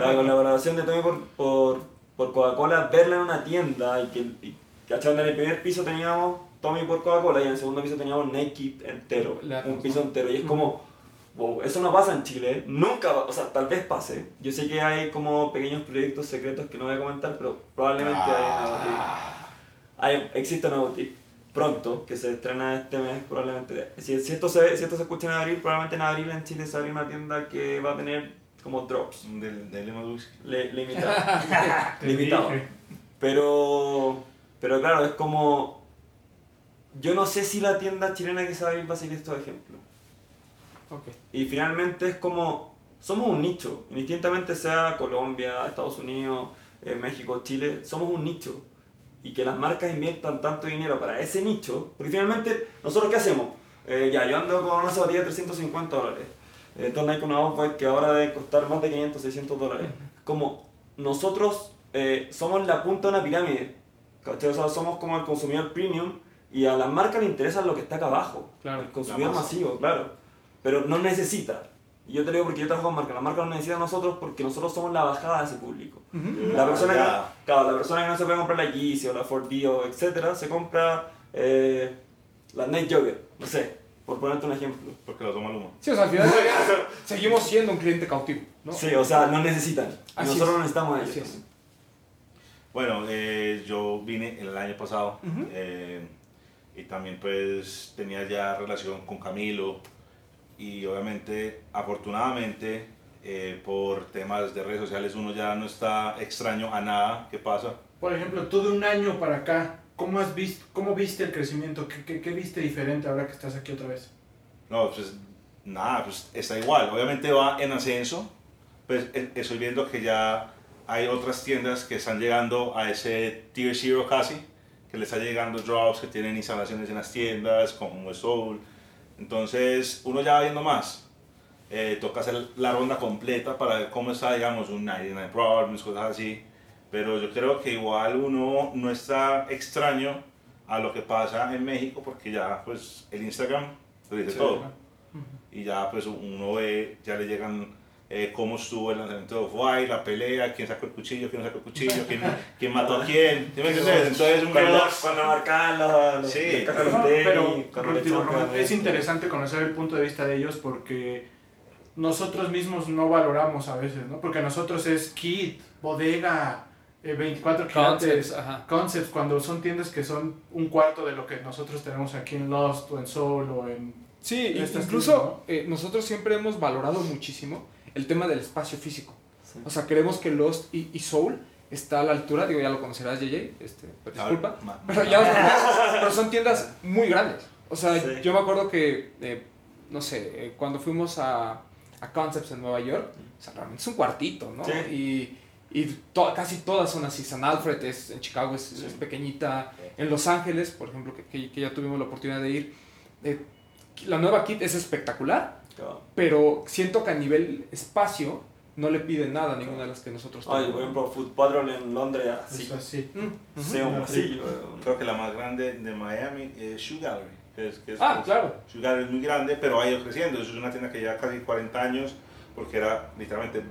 La colaboración de Tommy por, por, por Coca-Cola, verla en una tienda y que, y, ¿cachai? En el primer piso teníamos Tommy por Coca-Cola y en el segundo piso teníamos Nike entero. La- un piso entero. Y es como, wow, eso no pasa en Chile. Nunca, o sea, tal vez pase. Yo sé que hay como pequeños proyectos secretos que no voy a comentar, pero probablemente hay una boutique. Hay, existe una boutique pronto que se estrena este mes probablemente si, si esto se si esto se escucha en abril probablemente en abril en Chile se abre una tienda que va a tener como drops Del, del más whisky. le- limitado limitado pero pero claro es como yo no sé si la tienda chilena que se va a abrir va a seguir estos ejemplos Ok. y finalmente es como, somos un nicho, indistintamente sea Colombia, Estados Unidos, eh, México, Chile, somos un nicho. Y que las marcas inviertan tanto dinero para ese nicho, porque finalmente, ¿nosotros qué hacemos? Eh, ya, yo ando con una zapatilla de 350 dólares. Eh, Entonces hay con una Off-White que ahora debe costar más de 500, 600 dólares. Como nosotros eh, somos la punta de una pirámide, ¿cachai? O sea, somos como el consumidor premium y a las marcas le interesa lo que está acá abajo. Claro, el consumidor la masivo, claro. Pero no necesita. Y yo te lo digo porque yo trabajo en marca. La marca no necesita a nosotros porque nosotros somos la bajada de ese público. La persona, que, claro, la persona que no se puede comprar la Yeezy o la 4D o etcétera, se compra eh, la Night Jogger, no sé, Por ponerte un ejemplo. Porque lo toma Luma. Sí, o sea, al final seguimos siendo un cliente cautivo, ¿no? Sí, o sea, no necesitan. Y Así nosotros es. no necesitamos a ellos. Bueno, eh, yo vine el año pasado eh, y también pues tenía ya relación con Camilo y obviamente, afortunadamente, eh, por temas de redes sociales uno ya no está extraño a nada que pasa. Por ejemplo, tú de un año para acá, ¿cómo, has visto, cómo viste el crecimiento? ¿Qué, qué, qué viste diferente ahora que estás aquí otra vez? No, pues nada, pues está igual. Obviamente va en ascenso, pues eh, estoy viendo que ya hay otras tiendas que están llegando a ese tier zero casi, que le está llegando drops, que tienen instalaciones en las tiendas, como Soul. Entonces, uno ya va viendo más. Eh, toca hacer la ronda completa para ver cómo está, digamos, un 99 Problems, cosas así. Pero yo creo que igual uno no está extraño a lo que pasa en México porque ya, pues, el Instagram lo dice Sí, todo ¿no? y ya pues uno ve, ya le llegan eh, cómo estuvo el lanzamiento de Off-White, la pelea, quién sacó el cuchillo, quién no sacó el cuchillo, quién, quién mató a quién, ¿sí me entiendes? Entonces un Cuando, reloj, cuando marcaban los, los, Sí. los No, pero cuando digo, es eh. interesante conocer el punto de vista de ellos porque nosotros mismos no valoramos a veces, ¿no? Porque nosotros es kit, bodega, eh, 24 Concepts, ajá. concepts, cuando son tiendas que son un cuarto de lo que nosotros tenemos aquí en Lost o en Soul o en... Sí, incluso eh, nosotros siempre hemos valorado muchísimo el tema del espacio físico. Sí. O sea, creemos que Lost y, y Soul está a la altura, digo, ya lo conocerás, JJ, este, pues, disculpa, Ma- pero, ya pero son tiendas muy grandes. O sea, Sí. yo me acuerdo que, eh, no sé, eh, cuando fuimos a, a Concepts en Nueva York, o sea, realmente es un cuartito, ¿no? Sí. Y, y to- casi todas son así. San Alfred es, en Chicago es, es pequeñita. En Los Ángeles, por ejemplo, que, que- que ya tuvimos la oportunidad de ir, eh, la nueva kit es espectacular, Claro. pero siento que a nivel espacio no le piden nada a ninguna de las que nosotros tenemos. por ejemplo, Food Patrol en Londres, así. Es así. Mm. Sí, Sí. pasillo. Creo que la más grande de Miami es Shoe Gallery. Que es, que es- Ah, es- claro. Shoe Gallery es muy grande, pero ha ido creciendo. Es una tienda que lleva casi 40 años, porque era literalmente,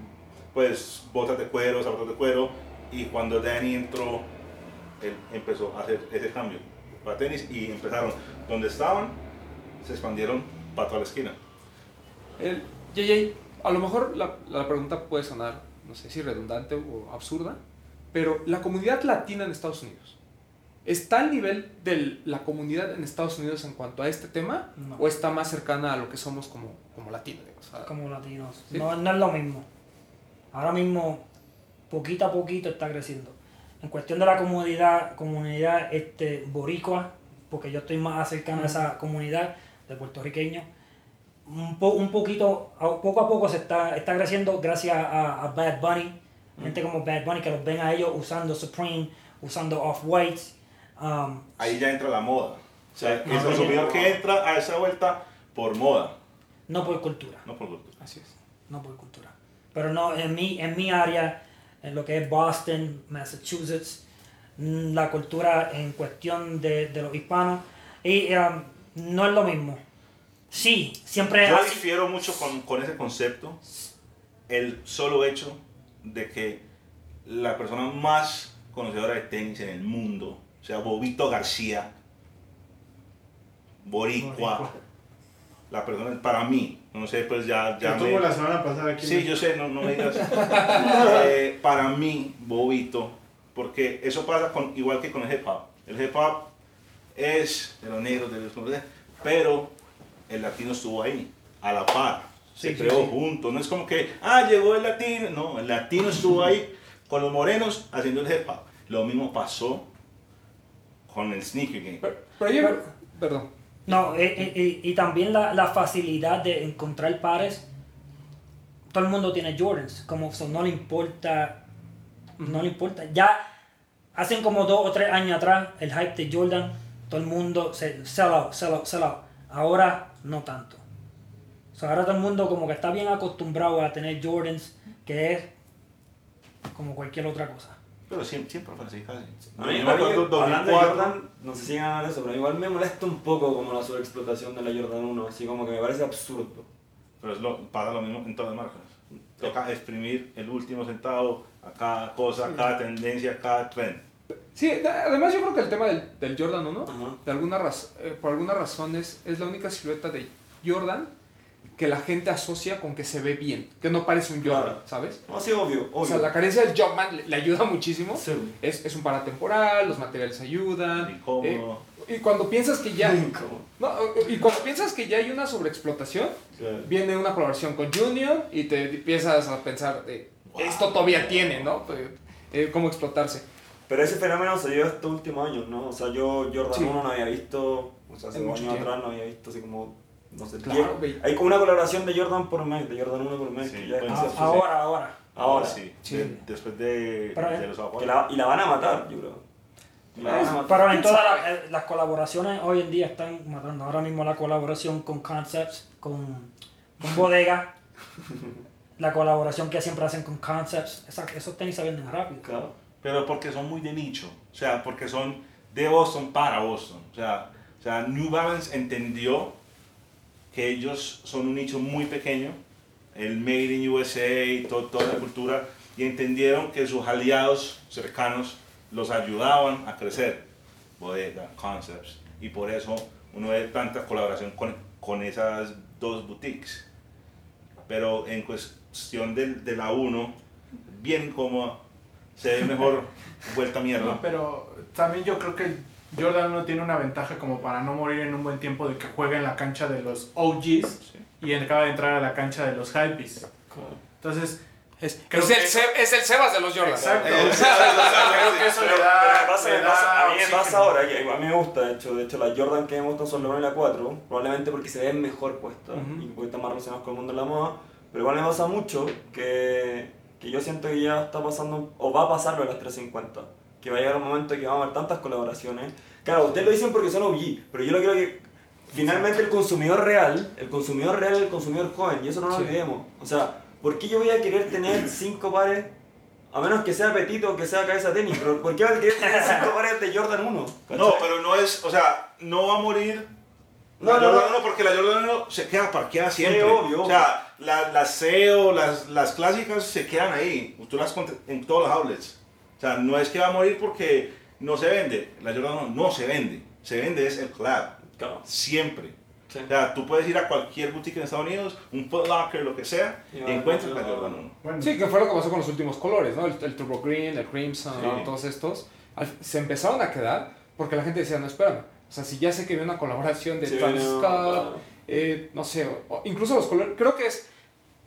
pues, botas de cuero, zapatos de cuero. Y cuando Danny entró, él empezó a hacer ese cambio para tenis y empezaron donde estaban, se expandieron para toda la esquina. El, JJ, a lo mejor la, la pregunta puede sonar, no sé si redundante o absurda, pero la comunidad latina en Estados Unidos, ¿está al nivel de la comunidad en Estados Unidos en cuanto a este tema? No. ¿O está más cercana a lo que somos como, como latinos? O sea, como latinos. Sí. No, no es lo mismo. Ahora mismo, poquito a poquito está creciendo. En cuestión de la comunidad, comunidad este, boricua, porque yo estoy más cercano a esa comunidad de puertorriqueños, un, po- un poquito, poco a poco se está, está creciendo gracias a, a Bad Bunny, gente como Bad Bunny que los ven a ellos usando Supreme, usando Off-Whites. um, Ahí ya entra la moda. O sea, el No, consumidor no. que entra a esa vuelta por moda, no por cultura. no por gusto. así es. no por cultura. Pero no, en mi, en mi área, en lo que es Boston, Massachusetts, mm, la cultura en cuestión de, de los hispanos, y um, no es lo mismo. Sí, siempre Yo difiero mucho con, con ese concepto. El solo hecho de que la persona más conocedora de tenis en el mundo, o sea, Bobito García, Boricua, Boricua. la persona, para mí, no sé, pues ya, ya me... tuvo la semana pasada aquí. Sí, yo sé, no, no me digas. Eh, para mí, Bobito, porque eso pasa con, igual que con el hip hop. El hip hop es de los negros, de los pero el latino estuvo ahí, a la par. Se Sí, creó sí. junto. No es como que, ah, llegó el latino. No, el latino estuvo ahí con los morenos haciendo el hip hop. Lo mismo pasó con el sneaker game. Pero, pero yo, perdón. No, eh, eh, eh, y también la, la facilidad de encontrar pares. Todo el mundo tiene Jordans, como so, no le importa, no le importa. Ya hacen como dos o tres años atrás el hype de Jordan, todo el mundo se sell out, sell out, sell out. Ahora no tanto. So, ahora todo el mundo como que está bien acostumbrado a tener Jordans, que es como cualquier otra cosa. Pero siempre, siempre fue así, casi. A Yo me a acuerdo de 2004, Jordan, no sé si ganan eso, pero igual me molesta un poco como la sobreexplotación de la Jordan 1, así como que me parece absurdo. Pero es lo, pasa lo mismo en todas las marcas. Toca exprimir el último centavo a cada cosa, a cada tendencia, a cada trend. Sí, además yo creo que el tema del, del Jordan 1, Ajá. de alguna raz- eh, por alguna razón es, es la única silueta de Jordan que la gente asocia con que se ve bien, que no parece un Jordan, Claro. ¿sabes? No, sí, obvio, obvio. O sea, la carencia del Jumpman le, le ayuda muchísimo. Sí. Es, es un paratemporal, los materiales ayudan. Eh, y cuando piensas que ya... No, y cuando piensas que ya hay una sobreexplotación, viene una colaboración con Junior y te empiezas a pensar, de, esto todavía tiene, ¿no? Eh, eh, ¿Cómo explotarse? Pero ese fenómeno se dio estos últimos años, ¿no? O sea, yo Jordan Sí. 1 no había visto, o sea, hace años atrás no había visto así como, no sé, Claro, 10. güey. Hay como una colaboración de Jordan por mes, de Jordan 1 por mes, Sí, que ya sí. Ahora, ahora. ahora. sí. Sí. De- después de, Pero, de eh, los la, y la van a matar, yo creo. La van a matar. Pero en ¿Quién todas las, eh, las colaboraciones hoy en día están matando. Ahora mismo la colaboración con Concepts, con, con Bodega, la colaboración que siempre hacen con Concepts, esa- esos tenis se venden rápido. Claro. Pero porque son muy de nicho. O sea, porque son de Boston para Boston. O sea, o sea New Balance entendió que ellos son un nicho muy pequeño, el Made in USA y to- toda la cultura, y entendieron que sus aliados cercanos los ayudaban a crecer. Bodega, Concepts. Y por eso uno ve tanta colaboración con, con esas dos boutiques. Pero en cuestión del- de, la 1, bien como se ve mejor vuelta mierda. No, pero también yo creo que Jordan no tiene una ventaja como para no morir en un buen tiempo de que juega en la cancha de los OGs y acaba de entrar a la cancha de los Hypebeast. Entonces, Es, Creo es que el, es el Sebas de los Jordan. exacto. Creo que eso le da. a mí me pasa ahora, que a mí me gusta, de hecho, de hecho las Jordan que me gustan son la 1 y la 4, probablemente porque se ven mejor puestas Ujú. y porque están más relacionados con el mundo de la moda, pero igual me pasa mucho que, que yo siento que ya está pasando, o va a pasar lo de las 350, que va a llegar un momento que vamos a ver tantas colaboraciones. Claro, ustedes lo dicen porque son OG, pero yo lo creo que finalmente el consumidor real, el consumidor real es el consumidor joven, y eso no lo Sí. olvidemos. O sea, ¿por qué yo voy a querer tener cinco pares a menos que sea petito o que sea cabeza tenis, pero ¿por qué va a querer tener cinco pares de Jordan 1? No, pero no es, o sea, no va a morir No, la no, Jordan no. 1 porque la Jordan 1 se queda parqueada siempre. obvio, O sea, la- las SEO, las, las clásicas se quedan ahí. Tú las en todos los outlets. O sea, no es que va a morir porque no se vende. La Jordan 1 no se vende. Se vende es el collab. Claro. Siempre. Sí. O sea, tú puedes ir a cualquier boutique en Estados Unidos, un Foot Locker, lo que sea, Y y, encuentras la Jordan 1. Bueno, Sí, que fue lo que pasó con los últimos colores, ¿no? El, el Turbo Green, el Crimson, Sí. ¿no? todos estos. al- se empezaron a quedar porque la gente decía, no, espérame. O sea, si ya sé que viene una colaboración de Sí, Travis no, Scott, eh, no sé, o- incluso los colores, creo que es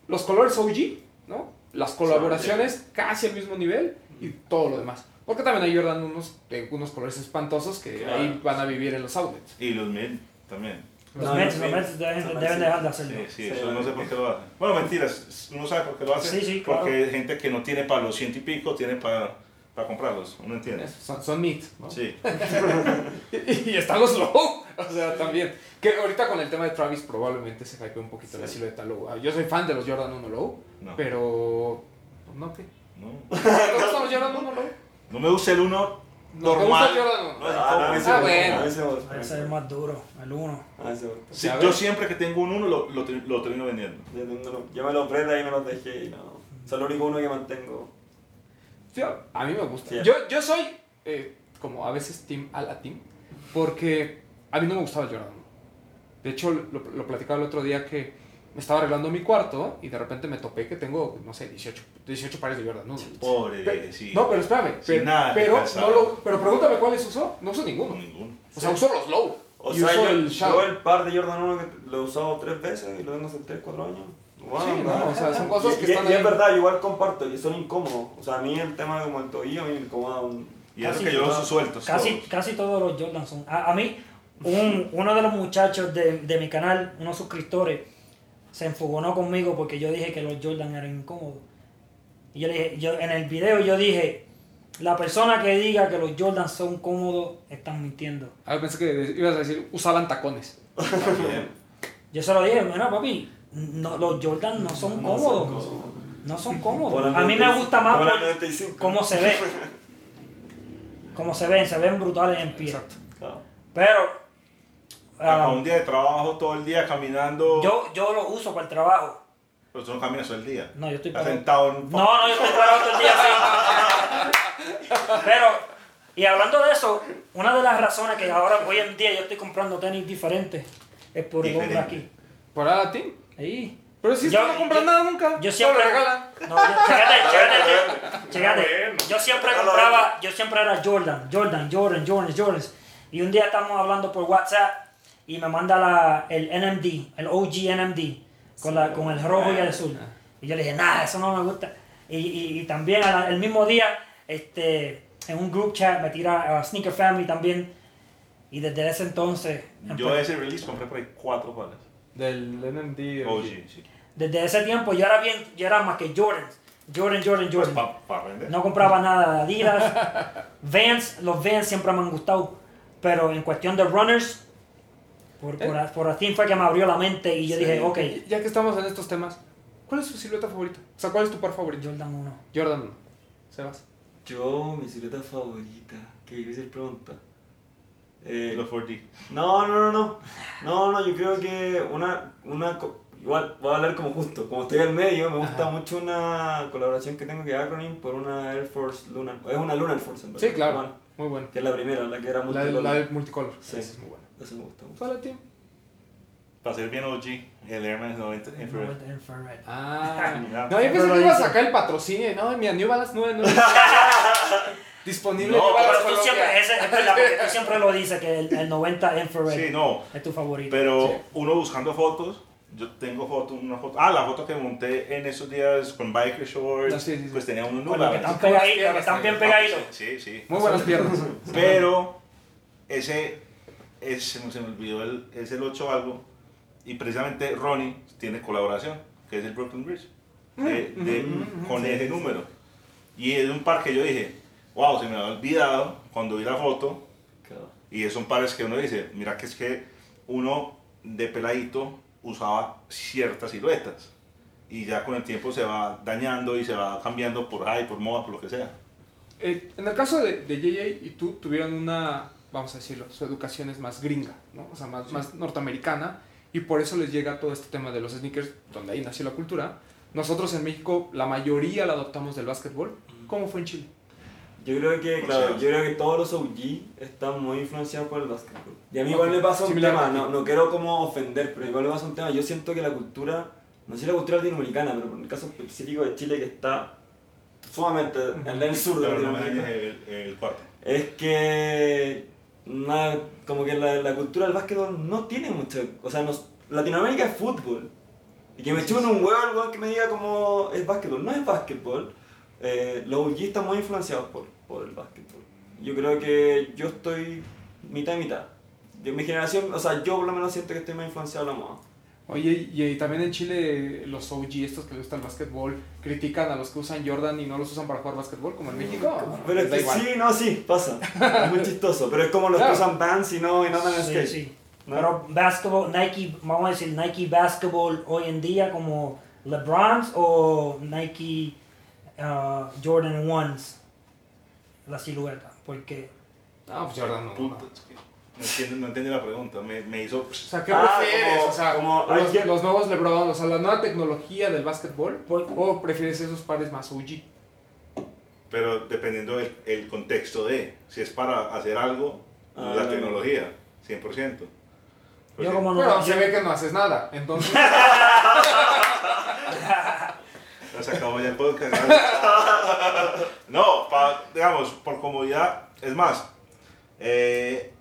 los colores OG, ¿no? Las colaboraciones casi al mismo nivel y todo lo demás. Porque también hay Jordan unos, de unos colores espantosos que Claro. ahí van a vivir en los outlets. Y los mid también. Los No, Mets, no, los. Mets deben, deben dejar de hacerlo. Sí, sí, Sí, eso no sé por qué lo hacen. Bueno, mentiras, uno sabe por qué lo hace. Sí, sí, Porque claro. hay gente que no tiene para los ciento y pico, tiene para, para comprarlos. ¿Uno entiende? Son, son mid, ¿no? Sí. Y, y están los low, o sea, también. Que ahorita con el tema de Travis probablemente se hype un poquito la silueta low. Ah, Yo soy fan de los Jordan 1 low, No. pero... No, ¿qué? No. ¿Te gustan los Jordan 1 low? No me gusta el uno No, ¿te normal. gusta el Jordan 1? No es Ah, no, sí Ah, bueno. a sí sí es el más duro, el uno. gusta, a mí sí. Sí, yo siempre que tengo un uno lo, lo, lo termino vendiendo. Yo, no- me los prenda y me los dejé y no. O sea, lo único uno que mantengo. Sí, a mí me gusta. Sí. Yo, yo soy eh, como a veces team a la team, porque a mí no me gustaba el Jordan 1. De hecho, lo, lo platicaba el otro día que me estaba arreglando mi cuarto y de repente me topé que tengo, no sé, 18, 18 pares de Jordan 1. Pobre, sí. No, pero espérame. Sin pero, calzado. no lo, pero pregúntame cuáles uso. No uso ninguno. Ninguno. O sea, uso los low. O y sea, uso yo, el yo el par de Jordan 1 que lo he usado tres veces y lo tengo hace 3, 4 años. Wow, Sí, no, o sea, son cosas que y, y- están y es ahí. verdad, yo igual comparto y son incómodos. O sea, a mí el tema de como el tobillo a mí me incomoda un... Y Casi que yo los sueltos. Casi, todos. casi todos los Jordan son. A, a mí, un, uno de los muchachos de, de mi canal, unos suscriptores, se enfogonó conmigo porque yo dije que los Jordan eran incómodos. Y yo le dije, yo, en el video yo dije, la persona que diga que los Jordan son cómodos, están mintiendo. Ah, pensé que ibas a decir usaban tacones. Yo se lo dije, mira papi, no, los Jordan no son No son cómodos. No son cómodos. Como A mí me 95, gusta más como la por 95. cómo se ve. Cómo se ven, se ven brutales en pie. Exacto. Claro. Pero Para ah, un día de trabajo todo el día caminando. yo, yo lo uso para el trabajo. Pero tú no caminas todo el día. No, yo estoy parado. sentado en. No, no, yo estoy parado todo el día. Pero Y hablando de eso, una de las razones que ahora, hoy en día, yo estoy comprando tenis diferentes es por el hombre aquí. ¿Por Aladdin? Ahí. Pero si Yo- no compras yo- nada nunca. Yo siempre. No, yo, chécate, chécate, chécate. Yo siempre compraba, yo siempre era Jordan, Jordan, Jordan, Jordan, Jordan. Y un día estamos hablando por WhatsApp y me manda la, el NMD, el OG NMD, con, la, con el rojo y el azul. Y yo le dije, nada, eso no me gusta. Y, y, y también la- el mismo día, este, en un group chat me tira a Sneaker Family también. Y desde ese entonces, Yo ese release compré por ahí cuatro pares. Del NMD. OG, sí. desde ese tiempo yo era bien, yo era más que Jordan. Jordan, Jordan, Pues Jordan. para vender. No compraba nada de Adidas. Vans, los Vans siempre me han gustado. Pero en cuestión de runners, por, por, por así fue que me abrió la mente y yo Sí. dije, ok, Ya que estamos en estos temas, ¿cuál es su silueta favorita? O sea, ¿cuál es tu par favorito? Jordan 1. Jordan 1. Sebas. Yo, mi silueta favorita. Qué difícil pregunta. Eh, Los 4D. no, no, no, no. No, no, yo creo que una, una co- igual voy a hablar como justo, como estoy al medio, me gusta Ajá. mucho una colaboración que tengo que Acronym por una Air Force Lunar, es una Lunar Force en verdad. Sí, claro. Bueno, Muy bueno. que es la primera, la que era multicolor. la de multicolor. Sí. Esa es muy buena. Eso me gusta mucho. ¿Cuál a ti? Para ser bien OG, el Air Max 90 Infrared. Infrared. Ah. No, yo pensé que iba a sacar el patrocinio. No, mira, New Balance 9. Disponible No, Pero tú siempre, ese, tú siempre lo dices que el, el 90 Infrared Sí, no. es tu favorito. Pero Sí. uno buscando fotos, yo tengo fotos, una foto. Ah, la foto que monté en esos días con Biker Shorts, Ah, sí, pues tenía unos Balance. están pegaditos, están bien pegaditos. Sí, sí. Muy buenas piernas. Pero ese, ese se me olvidó, el, es el 8 algo. Y precisamente Ronnie tiene colaboración, que es el Brooklyn Bridge, de- de- con ese número. Y es un par que yo dije, wow, se me había olvidado cuando vi la foto. Claro. Y son pares que uno dice, mira que es que uno de peladito usaba ciertas siluetas. Y ya con el tiempo se va dañando y se va cambiando por ahí, por moda, por lo que sea. Eh, en el caso de, de JJ y tú tuvieron una, vamos a decirlo, su educación es más gringa, ¿no? O sea, más, más norteamericana y por eso les llega todo este tema de los sneakers, donde ahí nació la cultura. Nosotros en México la mayoría la adoptamos del básquetbol. ¿Cómo fue en Chile? Yo creo que, claro, yo creo que todos los OG están muy influenciados por el básquetbol. Y a mí igual me pasa un tema, no, no quiero como ofender, pero igual me pasa un tema. Yo siento que la cultura, no sé si la cultura latinoamericana, pero en el caso específico de Chile que está sumamente en el sur de Latinoamérica, dañes el, el cuarto. es que como que la, la cultura del básquetbol no tiene mucho, o sea, nos- Latinoamérica es fútbol. Y que me chupen un huevo el que me diga como es básquetbol. No es básquetbol. Eh, los OG están muy influenciados por, por el básquetbol. Yo creo que yo estoy mitad y mitad. De mi generación, o sea, yo por lo menos siento que estoy más influenciado a la moda. Oye, y, y también en Chile los OG, estos que les gusta el básquetbol, critican a los que usan Jordan y no los usan para jugar básquetbol, como en México. Pero es que igual. sí, no, sí, pasa. Es muy chistoso. Pero es como los Claro. que usan Vans y no, y no en Sí, skate. sí. ¿no? Pero basketball, Nike, vamos a decir Nike Basketball hoy en día como LeBron's o Nike uh, Jordan Ones, la silueta, porque Ah, pues Jordan no. Puta, no. es que no entiendo, no entendí la pregunta. Me, me hizo. O sea, ¿qué Ah, prefieres? como- o sea, como los, nuevos LeBron, o sea, la nueva tecnología del básquetbol, Por- o prefieres esos pares más OG. Pero dependiendo del el contexto de. Si es para hacer algo, Ah, la no. tecnología, 100%. Pues yo como no, Pero se ve que no haces nada, entonces... Ya se acabó ya el podcast. no, pa- digamos, por comodidad. Es más, eh,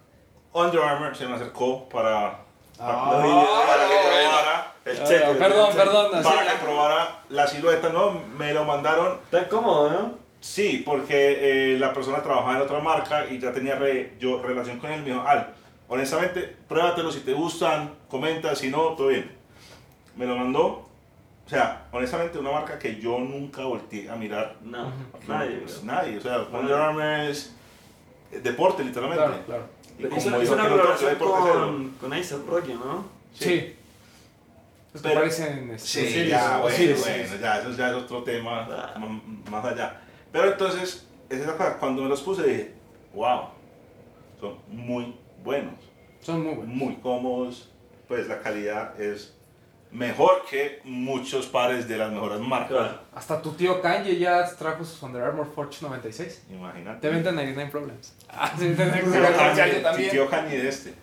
Under Armour se me acercó para, para, Ah, para que probara. El Ah, cheque. perdón, perdón. Para que probara la silueta, ¿no? Me lo mandaron. Está cómodo, ¿no? Sí, porque eh, la persona trabajaba en otra marca y ya tenía re- yo relación con él. Me dijo, Al, honestamente, pruébatelo si te gustan, comenta, si no, todo bien. Me lo mandó. O sea, honestamente, una marca que yo nunca volteé a mirar. No, nadie. Pues, nadie. O sea, Under Armour es deporte, literalmente. Claro, claro. Y como hizo una colaboración con, con A$AP Rocky, ¿no? Sí. Que Pero- parecen... este, Sí, Osiris, ya, bueno, Osiris, bueno, sí. ya, eso ya es otro tema Ah. más allá. Pero entonces, es cuando me los puse dije, wow, son muy buenos, Son muy buenos. muy cómodos, pues la calidad es mejor que muchos pares de las mejores marcas. Claro. Hasta tu tío Kanye ya trajo sus Under Armour Forge 96. Imagínate. Te venden 99 Problems. Ah, sí, también. tío Kanye de este.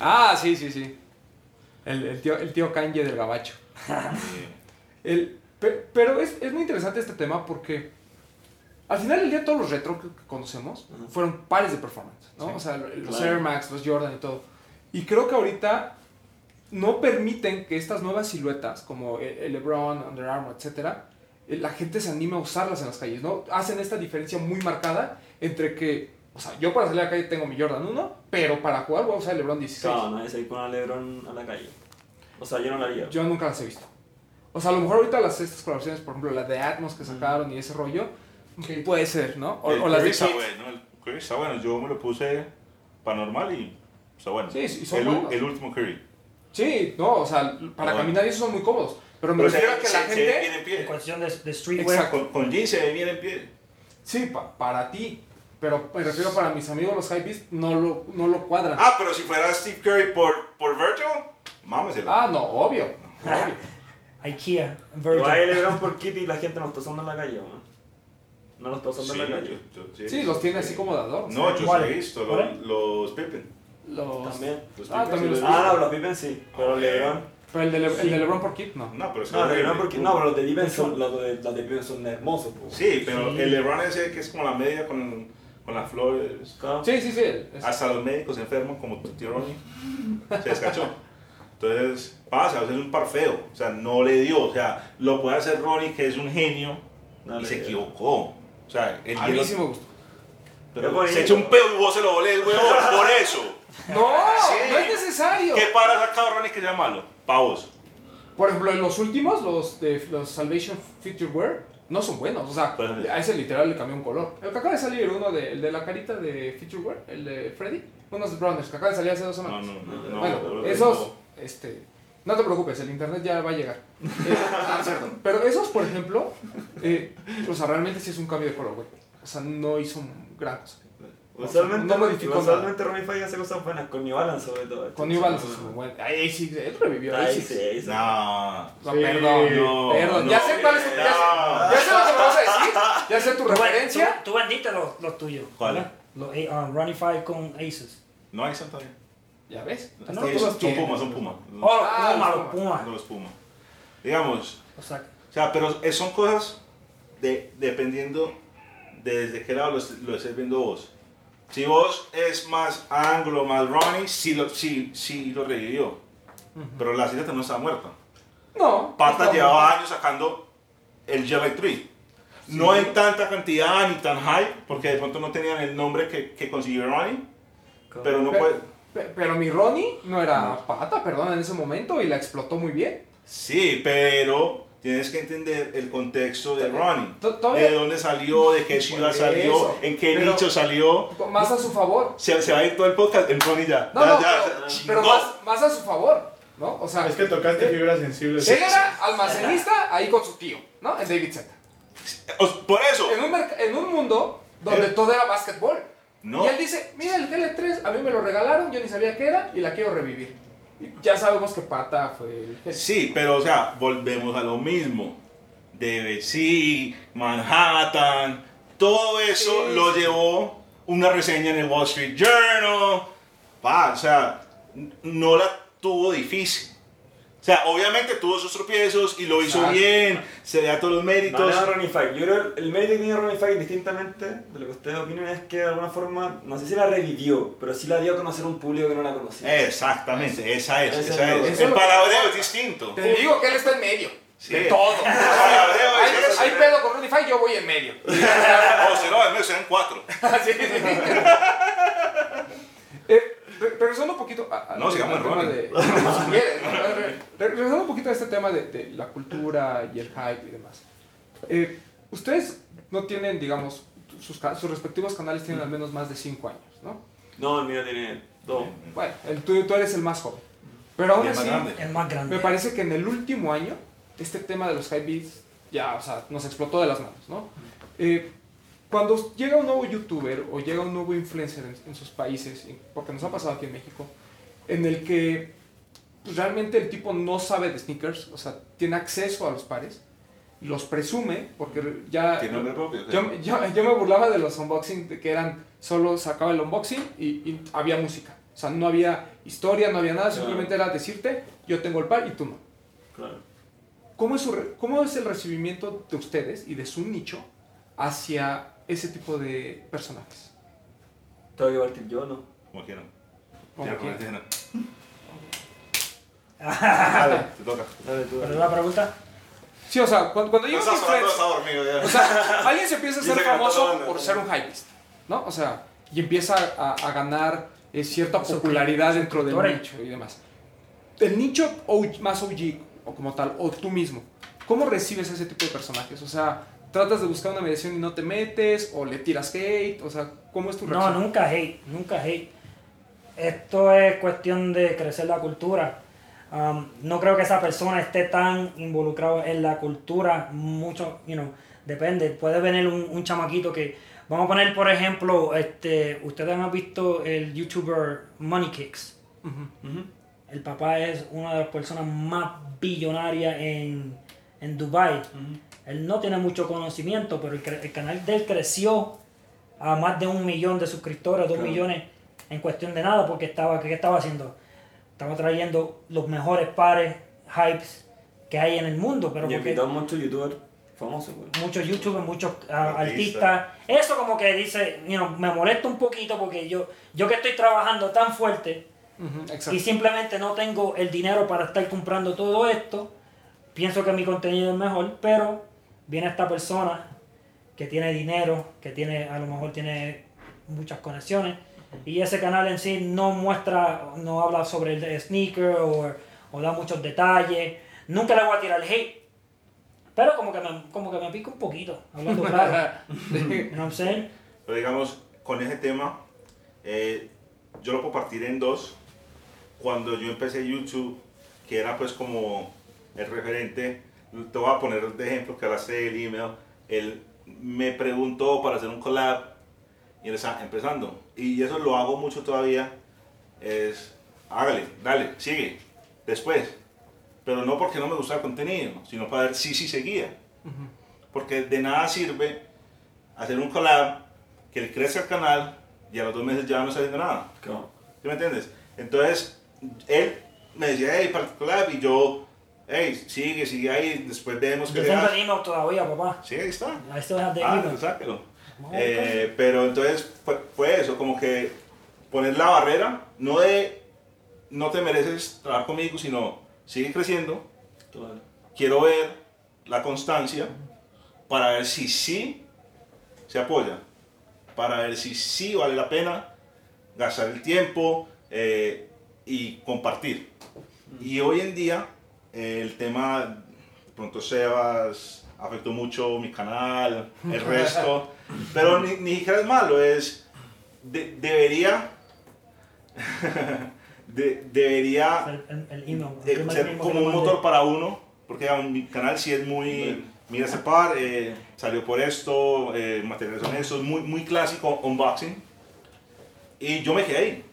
Ah, sí, sí, sí. El, el tío, el tío Kanye del gabacho. El, pe- pero es, es muy interesante este tema porque al final del día todos los retro que que conocemos fueron pares de performance, ¿no? Sí, o sea, los claro. Air Max, los Jordan y todo. Y creo que ahorita no permiten que estas nuevas siluetas como el el LeBron, Under Armour, etcétera, eh, la gente se anime a usarlas en las calles, ¿no? Hacen esta diferencia muy marcada entre que, o sea, yo para salir a la calle tengo mi Jordan 1, pero para jugar voy a usar el LeBron 16. Claro, nadie se ir con a Lebron a la calle. O sea, yo no lo haría. Yo nunca las he visto. O sea, a lo mejor ahorita las estas colaboraciones, por ejemplo, la de Atmos que sacaron y ese rollo, puede ser, ¿no? O, el o las de está Kid. bueno, el Curry está bueno. Yo me lo puse para normal y está bueno. Sí, sí, son el, buenos. el último Curry. Sí, no, o sea, para Bueno. caminar y eso son muy cómodos. Pero me Pero refiero a se, que la se- se ve bien gente... en En pie. cuestión de, de streetwear. Exacto. Con, con jeans se ve bien en pie. Sí, pa- para ti. Pero me refiero para mis amigos los hypebeast, no lo, no lo cuadran. Ah, pero si fuera Steve Curry por, por Virgil, mámeselo. Ah, no, obvio. obvio. IKEA, Pero hay Virgil. Lebron por Kitty y la gente no los está usando en la calle, ¿no? No los Sí, en la calle. yo- yo- Sí, los tiene así como de adorno. No, yo sí he visto los, los Pippen. Los... También. Los Ah, también los- Ah, no, los Pippen sí. Pero Ah, Lebron. Pero el de, Le- el Sí. de LeBron por Kid, no. No, pero es No, horrible. Lebron porque. No, pero los de Pippen son. Los de, los de Pippen son hermosos, po. Sí, pero Sí. el LeBron ese que es como la media con, con las flores. Sí, sí, sí. es- Hasta los médicos se enferman como tu tío Ronnie. Se descachó. Entonces, pasa, o sea, es un par feo. O sea, no le dio. O sea, lo puede hacer Ronnie, que es un genio, No y se dio. equivocó. O sea, el a mí hielo- sí me gustó. pero Es se echa un pedo y vos se lo volés, huevón, por eso. No, Sí. no es necesario. ¿Qué para sacado Ronnie que sea malo? Pa' vos. Por ejemplo, en los últimos, los de los Salvation Feature Wear, no son buenos. O sea, Pues- a ese literal le cambió un color. El que acaba de salir, uno de, el de la carita de Feature Wear, el de Freddy, unos Brothers, que acaba de salir hace dos No, semanas. no, no. no bueno, bro, esos, no. este, no te preocupes, el internet ya va a llegar. Eh, ah. Pero esos, por ejemplo, eh, o sea, realmente sí es un cambio de color, güey. O sea, no hizo gran cosa. Usualmente, No modificó usualmente Ronnie Five hace cosas buenas, con New Balance sobre todo. Con New Balance es muy bueno. Ahí sí, él revivió. Ahí sí. No. No, Sí, perdón, no, perdón. no, ya sé cuál es tu, ya, sé, ya sé lo que me vas a decir. Ya sé tu referencia. tú, tú vendiste los, los tuyos. ¿Cuál? ¿verdad? Los A- um, Ronnie Five con Aces. No Santa Fe. Ya ves. No, son. Pumas, son Pumas. Oh, Ah, Puma, los los Puma. Puma. Los Pumas. Digamos, O sea, O sea, pero es- son cosas de, dependiendo de desde qué lado lo, lo estés viendo vos. Si vos es más Anglo, más Ronnie, sí lo, sí, sí lo revivió. Pero la silueta no está muerta. No. Pata no, llevaba años sacando el Jelly Tree. No en tanta cantidad ni tan high, porque de pronto no tenían el nombre que, que consiguió Ronnie. Pero no Pe- puede. pe- Pero mi Ronnie no era pata, perdón, en ese momento y la explotó muy bien. Sí, pero tienes que entender el contexto de Ronnie. De dónde salió, de qué ciudad salió, en qué nicho salió. Más a su favor. Se, se va a ir todo el podcast en Ronnie ya. No, no, pero, más, más a su favor, ¿no? O sea, Es que tocaste fibras sensibles. él era almacenista ahí con su tío, ¿no? En David. O- Por eso. En un, en un mundo donde Eh. todo era básquetbol. No. Y él dice, mira el GL3, a mí me lo regalaron, yo ni sabía qué era y la quiero revivir. Ya sabemos que Pata fue el... Sí, pero o sea, volvemos a lo mismo. DBC, Manhattan, todo eso Sí, lo llevó una reseña en el Wall Street Journal. Pa, o sea, no la tuvo difícil. O sea, obviamente tuvo sus tropiezos y lo hizo Exacto. bien, se da todos los méritos. No, no, Ronnie. Yo creo que el mérito que tiene Ronnie Five, distintamente de lo que ustedes opinan, es que de alguna forma, no sé si la revivió, pero sí la dio a conocer a un público que no la conocía. Exactamente, esa es, esa es El palabreo es distinto. Te digo que él está en medio. Sí. De todo. El palabreo hay, es eso. hay pedo con Runify, yo voy en medio. O si no, al menos serán cuatro. Sí, sí. Eh, regresando un poquito a, a- No, sigamos al tema de, regresando un poquito a este tema de, de la cultura y el hype y demás. Eh, Ustedes no tienen, digamos, sus, sus respectivos canales tienen al menos más de 5 años, ¿no? No, el mío tiene dos. Bueno, el, tú, tú eres el más joven. Pero aún el más así, grande. el más grande. me parece que en el último año, este tema de los high beats ya, o sea, nos explotó de las manos, ¿no? Eh, cuando llega un nuevo youtuber o llega un nuevo influencer en, en sus países, porque nos ha pasado aquí en México, en el que pues realmente el tipo no sabe de sneakers, o sea, tiene acceso a los pares, los presume, porque ya... Tiene nombre propio. Yo, yo, yo me burlaba de los unboxing, de que eran, solo sacaba el unboxing y, y había música. O sea, no había historia, no había nada, Claro. simplemente era decirte, yo tengo el par y tú no. Claro. ¿Cómo es, su ¿Cómo es el recibimiento de ustedes y de su nicho hacia ese tipo de personajes? Tengo que partir yo, ¿no? Como quieran. Como quieran. Dale, te toca. Dale tú. ¿Pero la pregunta? Sí, o sea, cuando, cuando No llega un estás hablando, influencer- está dormido ya. O sea, alguien se empieza a ser famoso por ser un hypebeast, ¿no? O sea, y empieza a, a ganar eh, cierta popularidad dentro del nicho y demás. El nicho OG más OG, o como tal, o tú mismo, ¿cómo recibes ese tipo de personajes? O sea, ¿tratas de buscar una mediación y no te metes? ¿O le tiras hate? O sea, ¿cómo es tu No, reacción? nunca hate, nunca hate. Esto es cuestión de crecer la cultura. Um, no creo que esa persona esté tan involucrado en la cultura, mucho, you know, depende. Puede venir un, un chamaquito que, vamos a poner por ejemplo, este, ustedes han visto el youtuber Money Kicks. Ujú. El papá es una de las personas más billonarias en, en Dubai. Él no tiene mucho conocimiento, pero el, canal de él creció a más de un millón de suscriptores, dos Claro. millones en cuestión de nada, porque estaba, ¿qué estaba haciendo? Estaba trayendo los mejores pares, hypes que hay en el mundo, pero y invitó muchos youtubers famosos, güey. muchos youtubers, muchos ah, Artistas. Eso como que dice, you know, me molesta un poquito porque yo, yo que estoy trabajando tan fuerte, y simplemente no tengo el dinero para estar comprando todo esto, pienso que mi contenido es mejor, pero viene esta persona que tiene dinero, que tiene a lo mejor tiene muchas conexiones y ese canal en sí no muestra, no habla sobre el sneaker o, o da muchos detalles, nunca le voy a tirar hate, pero como que me, como que me pica un poquito, hablando claro, you know what I'm saying? Pero digamos, con ese tema, eh, yo lo puedo partir en dos. Cuando yo empecé YouTube, que era pues como el referente, te voy a poner de ejemplo que hablaste del email, él me preguntó para hacer un collab y él está empezando. Y eso lo hago mucho todavía, es hágale, dale, sigue, después. Pero no porque no me gusta el contenido, sino para ver si sí seguía. Porque de nada sirve hacer un collab, que le crezca el canal y a los dos meses ya no está haciendo nada. Claro. ¿Sí me entiendes? Entonces, él me decía, hey, para el collab, y yo, hey, sigue, sigue ahí, después vemos que Yo tengo hace. el email todavía, papá. Sí, ahí está. Have the Ah, pues sáquelo. No, Eh, pero entonces fue, fue eso, como que poner la barrera, no de no te mereces trabajar conmigo, sino sigue creciendo, Claro. quiero ver la constancia para ver si sí se apoya, para ver si sí vale la pena gastar el tiempo eh, y compartir. Y hoy en día el tema, de pronto Sebas afectó mucho mi canal, el resto, pero ni, ni siquiera es malo, es, de- debería, de- debería El, el, el email. de primer ser email como un motor para uno, porque digamos, mi canal sí es muy, mira ese par, eh, salió por esto, eh, materiales son estos, muy, muy clásico unboxing. Y yo me quedé ahí,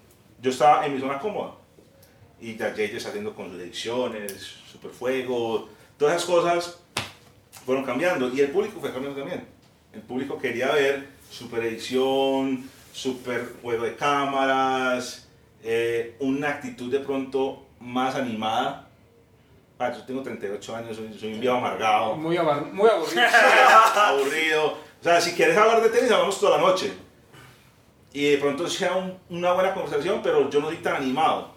yo estaba en mi zona cómoda. Y ya está haciendo con sus ediciones, Super Fuego, todas esas cosas fueron cambiando y el público fue cambiando también. El público quería ver super edición, super juego de cámaras, eh, una actitud de pronto más animada. Ah, yo tengo 38 años, soy, soy un viejo amargado, Muy, abar- muy aburrido. aburrido. O sea, si quieres hablar de tenis, hablamos toda la noche. Y de pronto sea un- una buena conversación, pero yo no soy tan animado.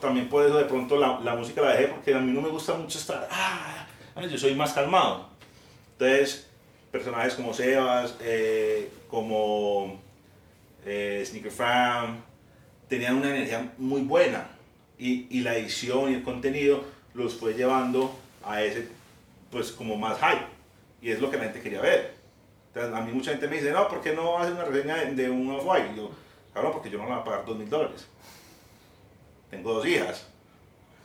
También por eso de pronto la, la música la dejé, porque a mí no me gusta mucho estar... Ah, yo soy más calmado. Entonces, personajes como Sebas, eh, como eh, Sneaker Fam, tenían una energía muy buena. Y, y la edición y el contenido los fue llevando a ese, pues, como más hype. Y es lo que la gente quería ver. Entonces, a mí mucha gente me dice, no, ¿por qué no haces una reseña de, de un Off-White? Y yo, cabrón, porque yo no me voy a pagar dos mil dólares. Tengo dos hijas.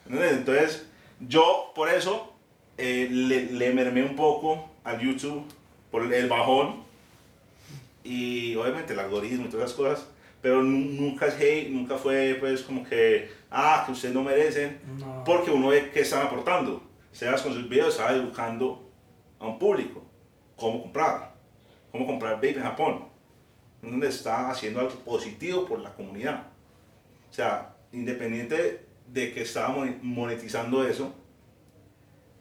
¿Entendés? Entonces, yo por eso eh, le, le mermé un poco al YouTube por el bajón y obviamente el algoritmo y todas esas cosas, pero nu- nunca es hate, nunca fue pues como que, ah, que ustedes no merecen, No. porque uno ve que están aportando. Sebas con sus videos estaba educando a un público cómo comprar, cómo comprar vape en Japón, donde está haciendo algo positivo por la comunidad. O sea, independiente de que estaba monetizando eso,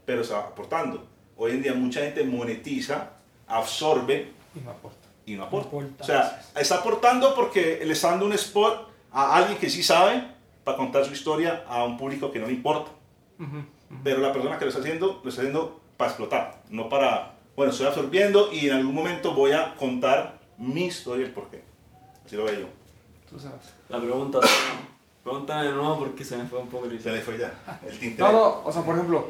pero estaba aportando. Hoy en día mucha gente monetiza, absorbe Y no aporta. y no aporta. No aporta. O sea, está aportando porque le está dando un spot a alguien que sí sabe para contar su historia a un público que no le importa. Ujú. Pero la persona que lo está haciendo, lo está haciendo para explotar, no para, bueno, estoy absorbiendo y en algún momento voy a contar mi historia, el porqué. Así lo veo yo. Tú sabes. La pregunta, pregúntame de nuevo porque se me fue un poco el Se le fue ya el tinte. No, no, o sea, por ejemplo,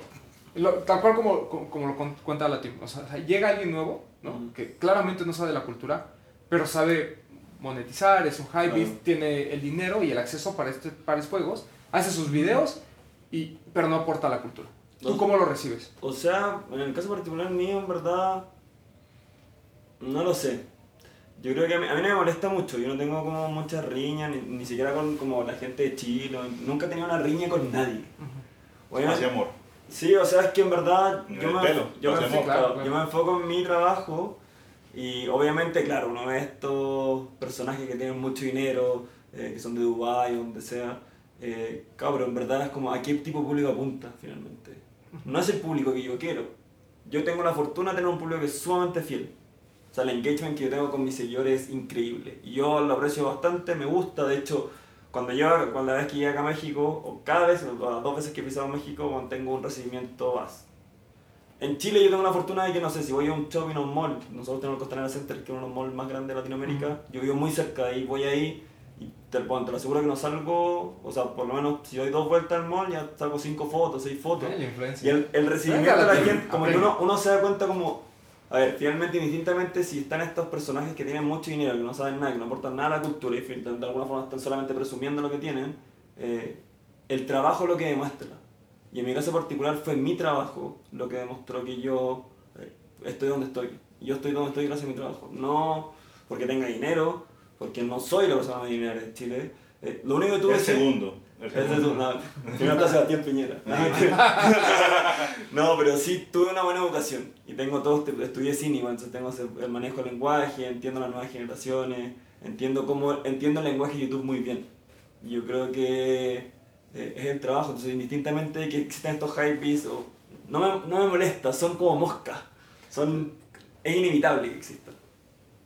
lo- tal cual como, como, como lo cuenta la team. O sea, llega alguien nuevo, ¿no? Que claramente no sabe de la cultura, pero sabe monetizar, es un high Claro. tiene el dinero y el acceso para, este, para estos juegos, hace sus videos, y, pero no aporta a la cultura. ¿Tú cómo lo recibes? O sea, en el caso particular mío, en verdad, no lo sé. Yo creo que a mí, a mí no me molesta mucho, yo no tengo como muchas riñas, ni, ni siquiera con como la gente de Chile, nunca he tenido una riña con nadie. Obviamente- Hacia amor. Sí, o sea, es que en verdad yo me, pelo, yo, me enfoco, claro, claro. yo me enfoco en mi trabajo y obviamente, claro, uno ve estos personajes que tienen mucho dinero, eh, que son de Dubái o donde sea, eh, cabrón, en verdad es como a qué tipo de público apunta finalmente. No es el público que yo quiero. Yo tengo la fortuna de tener un público que es sumamente fiel. O sea, el engagement que yo tengo con mis seguidores es increíble. Y yo lo aprecio bastante, me gusta. De hecho, cuando yo, cuando la vez que llegué acá a México, o cada vez, o las dos veces que he pisado México, mantengo un recibimiento más. En Chile yo tengo la fortuna de que, no sé, si voy a un shopping o un mall, nosotros tenemos el Costanera Center, que es uno de los malls más grandes de Latinoamérica, yo vivo muy cerca de ahí, voy ahí, y te, bueno, te lo aseguro que no salgo, o sea, por lo menos si doy dos vueltas al mall, ya saco cinco fotos, seis fotos. La Y el, el recibimiento Venga, de la gente, como que uno, uno se da cuenta como, a ver, finalmente, indistintamente, si están estos personajes que tienen mucho dinero, que no saben nada, que no aportan nada a la cultura y de, alguna forma están solamente presumiendo lo que tienen, eh, el trabajo es lo que demuestra. Y en mi caso particular fue mi trabajo lo que demostró que yo eh, estoy donde estoy. Yo estoy donde estoy gracias a mi trabajo. No porque tenga dinero, porque no soy la persona más dinero de Chile. Eh, lo único que tuve El segundo. Ese es segundo. un- no, primero está Sebastián Piñera. No, mentira. No, pero sí tuve una buena educación. Y tengo todo, estudié cine, igual, entonces tengo el manejo del lenguaje, entiendo las nuevas generaciones, entiendo cómo, entiendo el lenguaje de YouTube muy bien. Y yo creo que eh, es el trabajo, entonces indistintamente de que existan estos hypebeats, o no me, no me molesta, son como moscas. Son, es inevitable que existan.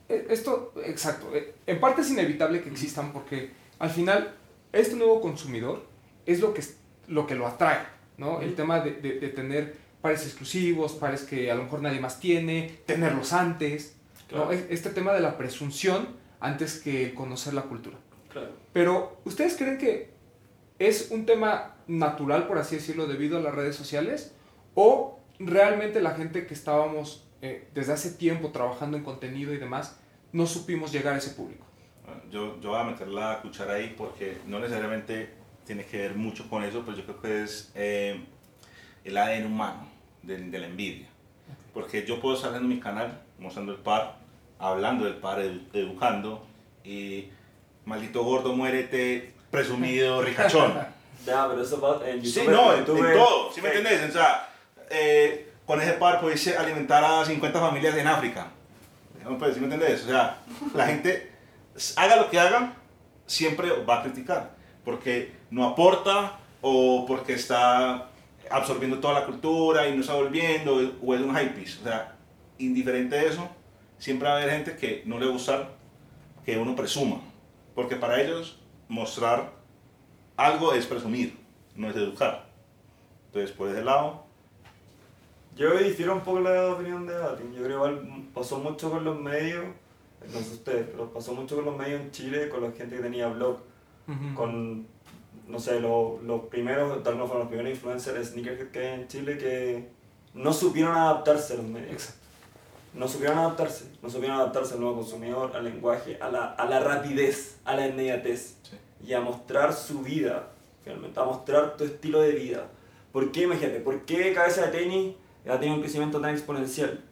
Eh, Esto, exacto. eh, En parte es inevitable que existan porque al final este nuevo consumidor es lo que, lo, que lo atrae, ¿no? El tema de, de- de tener pares exclusivos, pares que a lo mejor nadie más tiene, tenerlos antes, ¿no? Claro. Este tema de la presunción antes que conocer la cultura. Claro. Pero, ¿ustedes creen que es un tema natural, por así decirlo, debido a las redes sociales? ¿O realmente la gente que estábamos eh, desde hace tiempo trabajando en contenido y demás, no supimos llegar a ese público? Yo, yo voy a meter la cuchara ahí porque no necesariamente tiene que ver mucho con eso, pero yo creo que es eh, el ADN humano de, de la envidia. Porque yo puedo estar en mi canal mostrando el par, hablando del par, edu- educando, y maldito gordo, muérete, presumido, ricachón. Ya, pero eso va en Sí, YouTube. no, en, YouTube en todo, ¿sí me entiendes? O sea, eh, con ese par pudiese alimentar a 50 familias en África. Pues, ¿sí me entiendes? O sea, la gente, haga lo que haga, siempre va a criticar, porque no aporta o porque está absorbiendo toda la cultura y no está volviendo, o es un hype. O sea, indiferente de eso, siempre va a haber gente que no le gusta que uno presuma, porque para ellos mostrar algo es presumir, no es educar. Entonces, por ese lado, Yo difiero un poco la opinión de Batin. Yo creo que pasó mucho con los medios, no sé ustedes, pero pasó mucho con los medios en Chile, con la gente que tenía blog, con, no sé, los, los primeros, tal vez fueron los primeros influencers sneakerhead que hay en Chile que no supieron adaptarse a los medios. Exacto. No supieron adaptarse, no supieron adaptarse al nuevo consumidor, al lenguaje, a la, a la rapidez, a la inmediatez Sí. y a mostrar su vida, finalmente, a mostrar tu estilo de vida. ¿Por qué, imagínate, por qué Cabeza de Tenis ha tenido un crecimiento tan exponencial?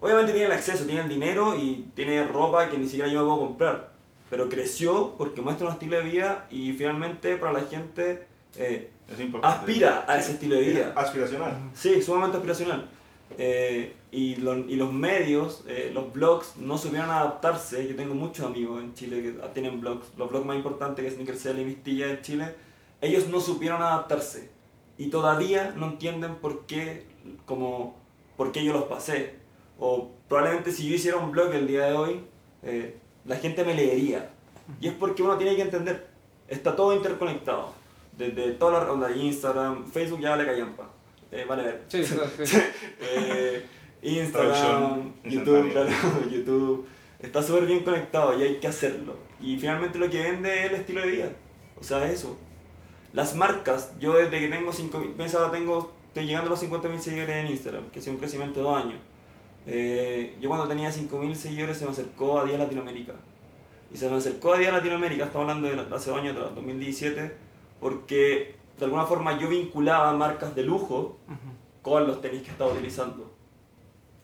Obviamente tiene el acceso, tiene el dinero y tiene ropa que ni siquiera yo me puedo comprar. pero creció porque muestra un estilo de vida y finalmente para la gente eh, aspira a ese estilo de vida. Aspiracional. Sí, sumamente aspiracional. Eh, y, lo- y los medios, eh, los blogs, no supieron adaptarse. Yo tengo muchos amigos en Chile que tienen blogs, los blogs más importantes que es Sneaker y Vistilla en Chile. Ellos no supieron adaptarse. Y todavía no entienden por qué, como, por qué yo los pasé. O probablemente si yo hiciera un blog el día de hoy, eh, la gente me leería. Y es porque uno tiene que entender, está todo interconectado. Desde toda la onda, Instagram, Facebook ya vale callampa. Eh, vale ver. Sí, sí, sí. Eh, Instagram, YouTube, claro, YouTube. Está súper bien conectado y hay que hacerlo. Y finalmente lo que vende es el estilo de vida. O sea, eso. Las marcas, yo desde que tengo 5.000, pensaba, tengo, estoy llegando a los 50.000 seguidores en Instagram, que sido un crecimiento de dos años. Eh, yo cuando tenía 5.000 seguidores se me acercó a Día Latinoamérica. Y se me acercó a Día Latinoamérica, estamos hablando de hace dos años atrás, 2017, porque de alguna forma yo vinculaba marcas de lujo con los tenis que estaba utilizando.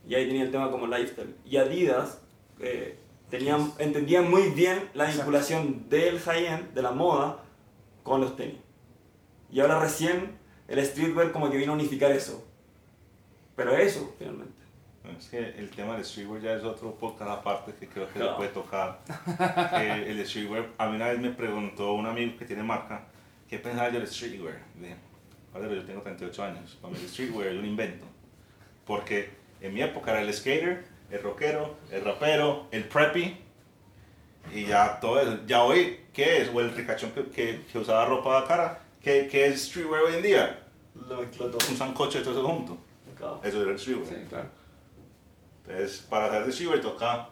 Y ahí tenía el tema como lifestyle. Y Adidas eh, tenían, entendían muy bien la vinculación del high-end, de la moda, con los tenis. Y ahora recién el streetwear como que vino a unificar eso. Pero eso, finalmente. Es que el tema del streetwear ya es otro podcast aparte que creo que se puede tocar. Eh, el streetwear, a mí una vez me preguntó un amigo que tiene marca, ¿qué pensaba yo del streetwear? Y dije, "Padre, yo tengo 38 años, para mí el streetwear es un invento. Porque en mi época era el skater, el rockero, el rapero, el preppy, y ya todo eso. Ya hoy, ¿qué es? O el ricachón que, que, que usaba ropa de cara, ¿qué, ¿qué es streetwear hoy en día? Lo mezcló todo. Un sancocho de todo eso junto. Eso es el streetwear. Sí, claro. Entonces, para hacer de Shiver toca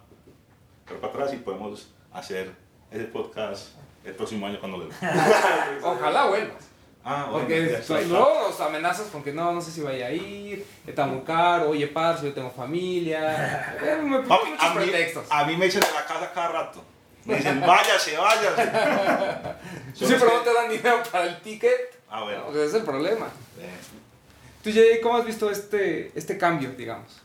pero para atrás y podemos hacer ese podcast el próximo año cuando lo Ojalá vuelvas. Ah, bueno, Porque luego nos amenazas con que no, no sé si vaya a ir, está muy caro, oye, parce, yo tengo familia. Eh, me Papi, muchos a, mí, a mí me echan de la casa cada rato. Me dicen, váyase, váyase. Sí, pero no te dan dinero para el ticket. Ah, bueno. Ese es el problema. Eh, Tú, Jay, ¿cómo has visto este, este cambio, digamos?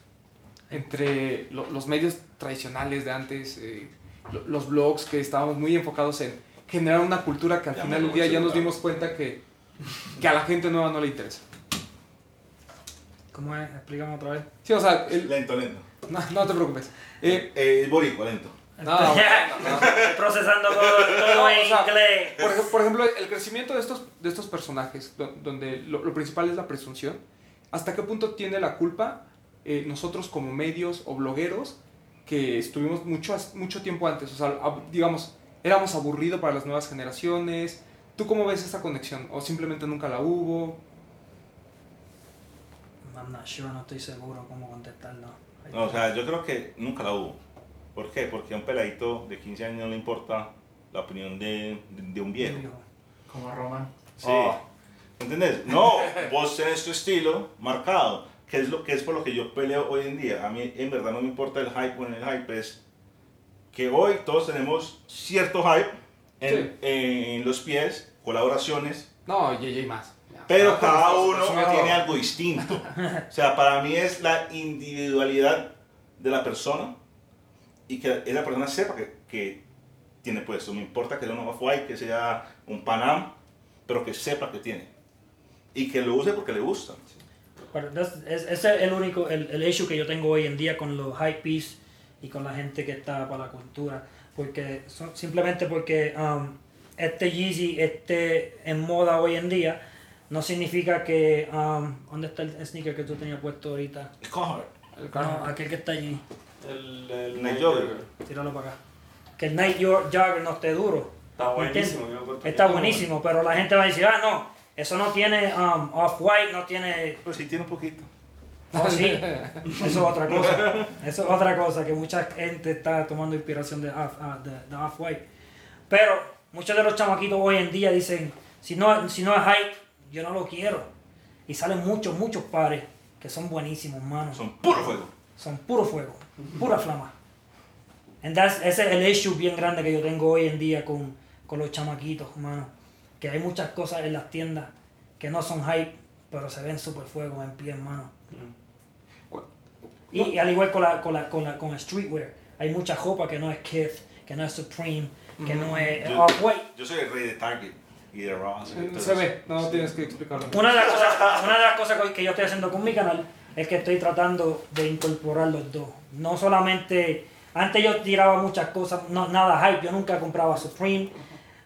Entre lo- los medios tradicionales de antes, eh, lo- los blogs que estábamos muy enfocados en generar una cultura que al Ya final del día ya nos dimos cuenta que, que a la gente nueva no le interesa. ¿Cómo es? Explícame otra vez. Sí, o sea, el- lento, lento. no, no te preocupes. Eh, Eh, es boricua, lento. no, no, no, no. Procesando todo, todo No, en o sea, inglés. Por, por ejemplo, el crecimiento de estos, de estos personajes, do- donde lo, lo principal es la presunción, ¿hasta qué punto tiene la culpa eh, nosotros como medios o blogueros que estuvimos mucho, mucho tiempo antes? O sea, digamos, éramos aburridos para las nuevas generaciones. ¿Tú cómo ves esa conexión? ¿O simplemente nunca la hubo? I'm not sure, no estoy seguro cómo contestarlo. No, o sea, yo creo que nunca la hubo. ¿Por qué? Porque a un peladito de 15 años no le importa la opinión de, de, de un viejo. Como a Román. Sí. ¿Entendés? No, vos tenés tu estilo marcado, que es, lo, que es por lo que yo peleo hoy en día. A mí en verdad no me importa el hype o en el hype, es que hoy todos tenemos cierto hype en, Sí. en los pies, colaboraciones, No, JJ más. Pero Ah, cada uno tiene algo distinto. O sea, para mí es la individualidad de la persona y que esa persona sepa que, que tiene puesto. Me importa que sea un off-white, que sea un Panam, pero que sepa que tiene. Y que lo use porque le gusta. Pero ese es el único, el, el issue que yo tengo hoy en día con los hype beasts y con la gente que está para la cultura. Porque son- simplemente porque um, este Yeezy esté en moda hoy en día, no significa que... Um, ¿Dónde está el sneaker que tú tenías puesto ahorita? El Carhartt. El No, aquel que está allí. El, el Night Jogger. Tíralo para acá. Que el Night Jogger no esté duro. Está buenísimo. Está buenísimo, pero la gente va a decir, ah, no, eso no tiene um, off-white, no tiene Pues sí, tiene un poquito. Oh, sí. Eso es otra cosa. Eso es otra cosa que mucha gente está tomando inspiración de, de Off-White. Pero muchos de los chamaquitos hoy en día dicen, si no, si no es hype, yo no lo quiero. Y salen muchos, muchos pares que son buenísimos, mano. Son, Son puro fuego. puro fuego, pura flama. And that's- ese es el issue bien grande que yo tengo hoy en día con, con los chamaquitos, mano. Que hay muchas cosas en las tiendas que no son hype, pero se ven super fuego en pie, mano. Y, y al igual con la, con la, con la, con el streetwear, hay mucha ropa que no es Kith, que no es Supreme, que no es Yo- off-white. Yo soy el rey de Target y de Ross. y Se eso. ve, no tienes que explicarlo. Una de, las cosas, una de las cosas que yo estoy haciendo con mi canal es que estoy tratando de incorporar los dos. No solamente, antes yo tiraba muchas cosas, no, nada hype, yo nunca compraba Supreme.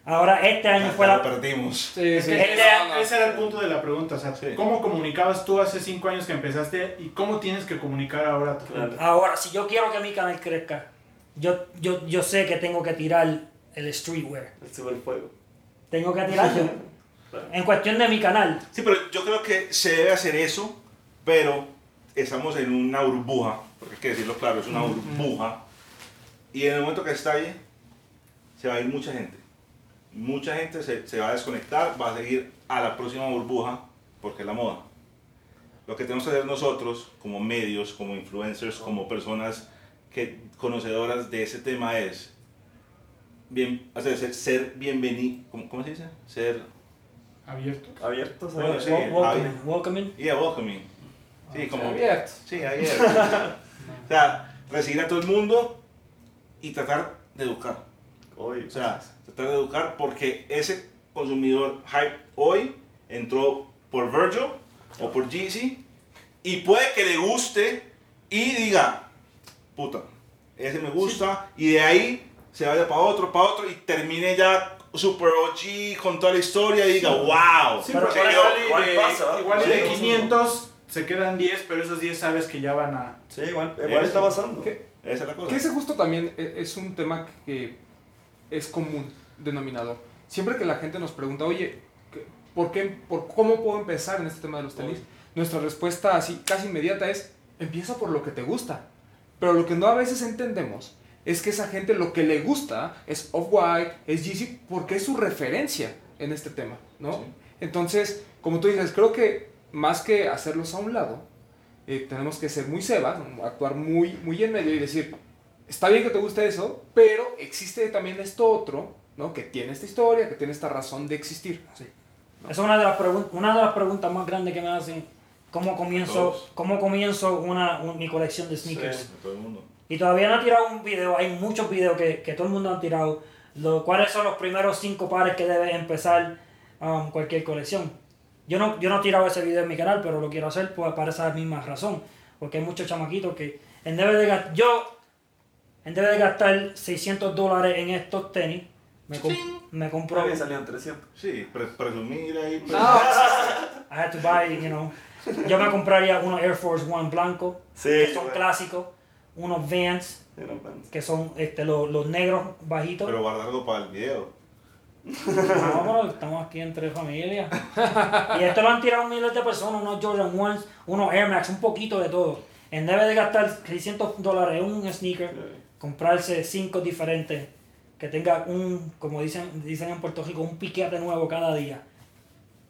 Ahora este año fue Ya la... lo perdimos. Sí, sí. Este- No, no. Ese era el punto de la pregunta, o sea, Sí. ¿cómo comunicabas tú hace cinco años que empezaste y cómo tienes que comunicar ahora a tu Claro. Ahora, si yo quiero que mi canal crezca, yo, yo, yo sé que tengo que tirar el streetwear. El superfuego. Tengo que tirarlo. En cuestión de mi canal. Sí, pero yo creo que se debe hacer eso, pero estamos en una burbuja, porque hay que decirlo claro, es una burbuja, y en el momento que estalle, se va a ir mucha gente. Mucha gente se, se va a desconectar, va a seguir a la próxima burbuja, porque es la moda. Lo que tenemos que hacer nosotros, como medios, como influencers, como personas que, conocedoras de ese tema es bien, o sea, ser, ser bienvenido, ¿cómo, ¿cómo se dice? Ser Abierto. Abiertos a Bueno, sí. Wel- welcoming. Yeah, welcoming. Sí, como. Abierto. Sí, ayer. o sea, recibir a todo el mundo y tratar de educar. Hoy. O sea, tratar de educar porque ese consumidor hype hoy entró por Virgil o por Jeezy y puede que le guste y diga, puta, ese me gusta y de ahí se vaya para otro, para otro y termine ya super OG con toda la historia y diga, wow. Sí, Pero igual, igual de, pasa. igual Sí, de sí. 500 se quedan 10, pero esos 10 sabes que ya van a... Sí, igual, igual está pasando. ¿Qué? Esa es la cosa. Que ese justo también e- es un tema que es común denominador. Siempre que la gente nos pregunta, oye, ¿qué- ¿por qué, por cómo puedo empezar en este tema de los tenis? Nuestra respuesta así casi inmediata es, empieza por lo que te gusta. Pero lo que no a veces entendemos es que esa gente lo que le gusta es Off-White, es Yeezy, porque es su referencia en este tema, ¿no? Sí. Entonces, como tú dices, creo que más que hacerlos a un lado, eh, tenemos que ser muy sebas, actuar muy, muy en medio y decir, está bien que te guste eso, pero existe también esto otro, ¿no? Que tiene esta historia, que tiene esta razón de existir. Sí. Esa es una de, las una de las preguntas más grandes que me hacen. ¿Cómo comienzo, cómo comienzo una, un- mi colección de sneakers? Sí. Todo el mundo. Y todavía no he tirado un video, hay muchos videos que, que todo el mundo ha tirado. Lo, ¿Cuáles son los primeros cinco pares que debe empezar um, cualquier colección? Yo no, yo no he tirado ese video en mi canal, pero lo quiero hacer pues, para esa misma razón. Porque hay muchos chamaquitos que en vez de gastar, yo, en vez de gastar 600 dólares en estos tenis, me, com- me compro... Creo que salían 300. Sí, pre- presumir ahí. pues. I had to buy, you know. Yo me compraría unos Air Force One blancos, Sí, que son clásicos, unos Vans, que son este, los, los negros bajitos. Pero guardarlo para el video. No, pero estamos aquí entre familia. Y esto lo han tirado miles de personas, unos Jordan 1, unos Air Max, un poquito de todo. En vez de gastar 600 dólares en un sneaker, comprarse cinco diferentes, que tenga un, como dicen, dicen en Puerto Rico, un piquete nuevo cada día.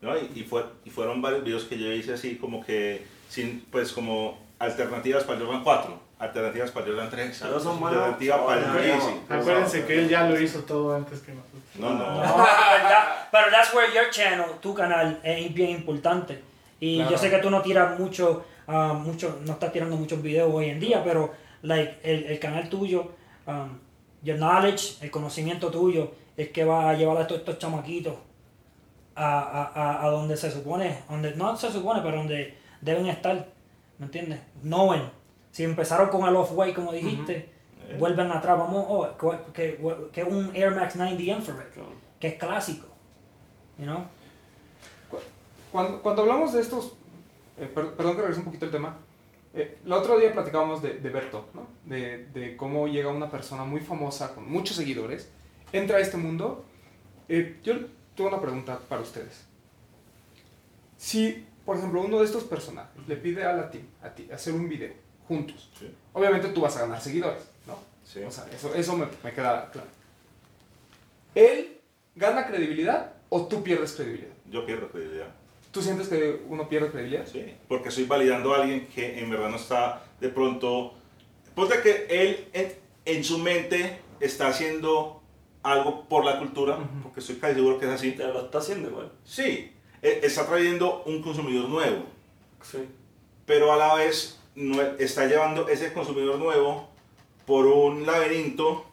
¿no? Y, y, fue, y fueron varios videos que yo hice así como que, sin, pues como alternativas para Jordan 4, alternativas para Jordan 3, Pero son buenas. alternativa para el Buenas. Yeezy. Acuérdense que él ya lo hizo todo antes que nosotros. No, no. No. Pero that's where your channel, tu canal, es bien importante. Y Claro. yo sé que tú no tiras mucho, ah, mucho, no estás tirando muchos videos hoy en día, pero like, el, el canal tuyo, um, your knowledge, el conocimiento tuyo, es que va a llevar a estos, estos chamaquitos a, a, a, a donde se supone, donde no se supone, pero donde deben estar, ¿me entiendes? Knowing. Si empezaron con el off-white, como dijiste, Eh. vuelven atrás, vamos, oh, que, que, que un Air Max 90 Infrared que es clásico. You know? Cuando, cuando hablamos de estos, eh, per- perdón que regrese un poquito el tema, eh, el otro día platicábamos de, de Berto, ¿no? de, de cómo llega una persona muy famosa con muchos seguidores, entra a este mundo. Eh, yo tengo una pregunta para ustedes. Si, por ejemplo, uno de estos personajes le pide a la team, a ti, hacer un video juntos, Sí. obviamente tú vas a ganar seguidores, ¿no? Sí. O sea, eso, eso me, me queda claro. ¿Él gana credibilidad o tú pierdes credibilidad? Yo pierdo credibilidad. ¿Tú sientes que uno pierde credibilidad? Sí, porque estoy validando a alguien que en verdad no está de pronto. Ponte que él en, en su mente está haciendo algo por la cultura, porque estoy casi seguro que es así. Te lo está haciendo igual. Sí, e- está trayendo un consumidor nuevo, Sí. pero a la vez no está llevando ese consumidor nuevo por un laberinto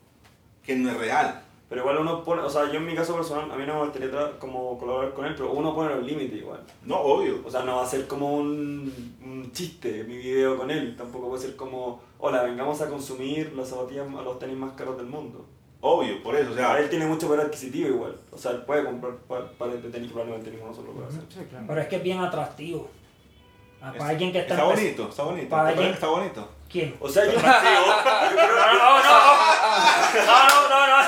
que no es real. Pero igual uno pone, o sea, yo en mi caso personal, a mí no me gustaría como colaborar con él, pero uno pone los límites igual. No, obvio. O sea, no va a ser como un, un chiste mi video con él, tampoco puede ser como, hola, vengamos a consumir las zapatillas, a los tenis más caros del mundo. Obvio, por eso. O sea, él tiene mucho poder adquisitivo igual, o sea, él puede comprar pa- pares de tenis que probablemente ninguno solo puede hacer. Sí, claro. Pero es que es bien atractivo. Ah, es- Para alguien que está está bonito, está bonito. para ¿Te parece alguien- está bonito. ¿Quién? O sea, yo, No, no, no, no, no, no, no.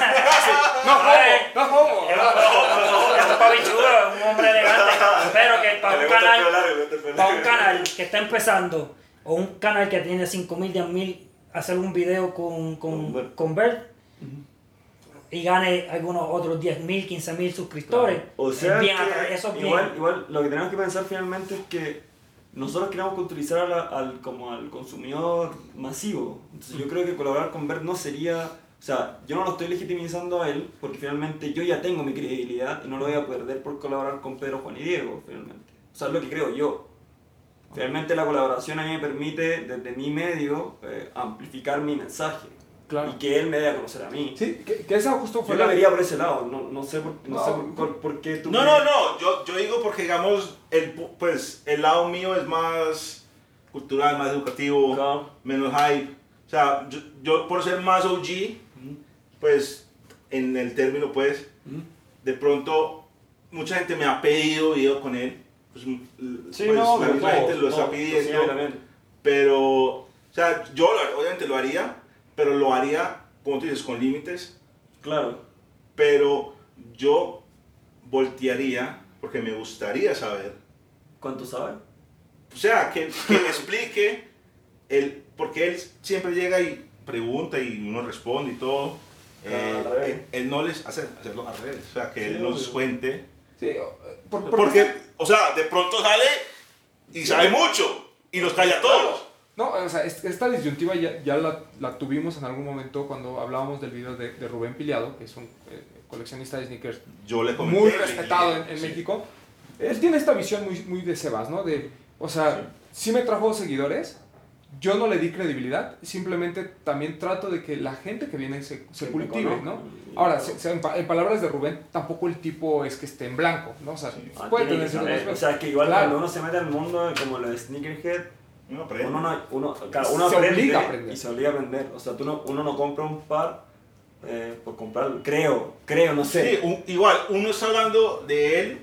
No. No. Es un- papichudo, es un hombre elegante, pero que para un canal, para un canal que está empezando, o un canal que tiene 5.000, 10.000, hacer un video con, Con con, Bert. y gane algunos otros 10.000, 15.000 suscriptores, O sea, es bien que atra- eso es bien. igual, igual lo que tenemos que pensar finalmente es que nosotros queremos culturizar al, como al consumidor masivo. Entonces yo creo que colaborar con Bert no sería... O sea, yo no lo estoy legitimizando a él porque finalmente yo ya tengo mi credibilidad y no lo voy a perder por colaborar con Pedro, Juan y Diego, finalmente. O sea, es lo que creo yo. Finalmente la colaboración a mí me permite, desde mi medio, eh, amplificar mi mensaje. Claro. Y que él me dé a conocer a mí. Sí, que, que esa justo Yo fue la la... vería por ese lado, no, no sé, por, no No, sé por, por- por qué tú... No, no, no. Yo, yo digo porque, digamos, el, pu- pues, el lado mío es más cultural, más educativo, Claro. menos hype. O sea, yo, yo por ser más OG, pues, en el término, pues, de pronto, mucha gente me ha pedido video con él. Pues, Sí, pues, no, la gente lo está pidiendo. Pero, o sea, yo obviamente lo haría, pero lo haría, como tú dices, con límites. Claro. Pero yo voltearía, porque me gustaría saber. ¿Cuánto sabe? O sea, que, que me explique, el, porque él siempre llega y pregunta y uno responde y todo. Eh, al revés. él, él no les hace hacerlo al revés, o sea, que Sí, él nos obvio. cuente. Sí, por- por- Porque, o sea, de pronto sale y sabe mucho y nos calla a todos. No, o sea, es- esta disyuntiva ya, ya la, la tuvimos en algún momento cuando hablábamos del video de, de Rubén Piliado, que es un eh, coleccionista de sneakers Yo le comenté. muy respetado en, en sí. México. Él tiene esta visión muy, muy de Sebas, ¿no? De, o sea, sí. me trajo seguidores, yo no le di credibilidad, simplemente también trato de que la gente que viene se, se cultive. ¿no? Ahora, se- se- en, pa- en palabras de Rubén, tampoco el tipo es que esté en blanco, ¿no? O sea, Ah, puede tiene tener que ciertos saber. O sea, que igual Claro. cuando uno se mete al mundo como lo de sneakerhead, Uno aprende. uno, no, uno, claro, uno Se aprende, obliga a aprender. y se obliga a aprender. O sea, tú no, uno no compra un par eh, por comprar, creo, creo, no sé. Sí, un- igual, uno está hablando de él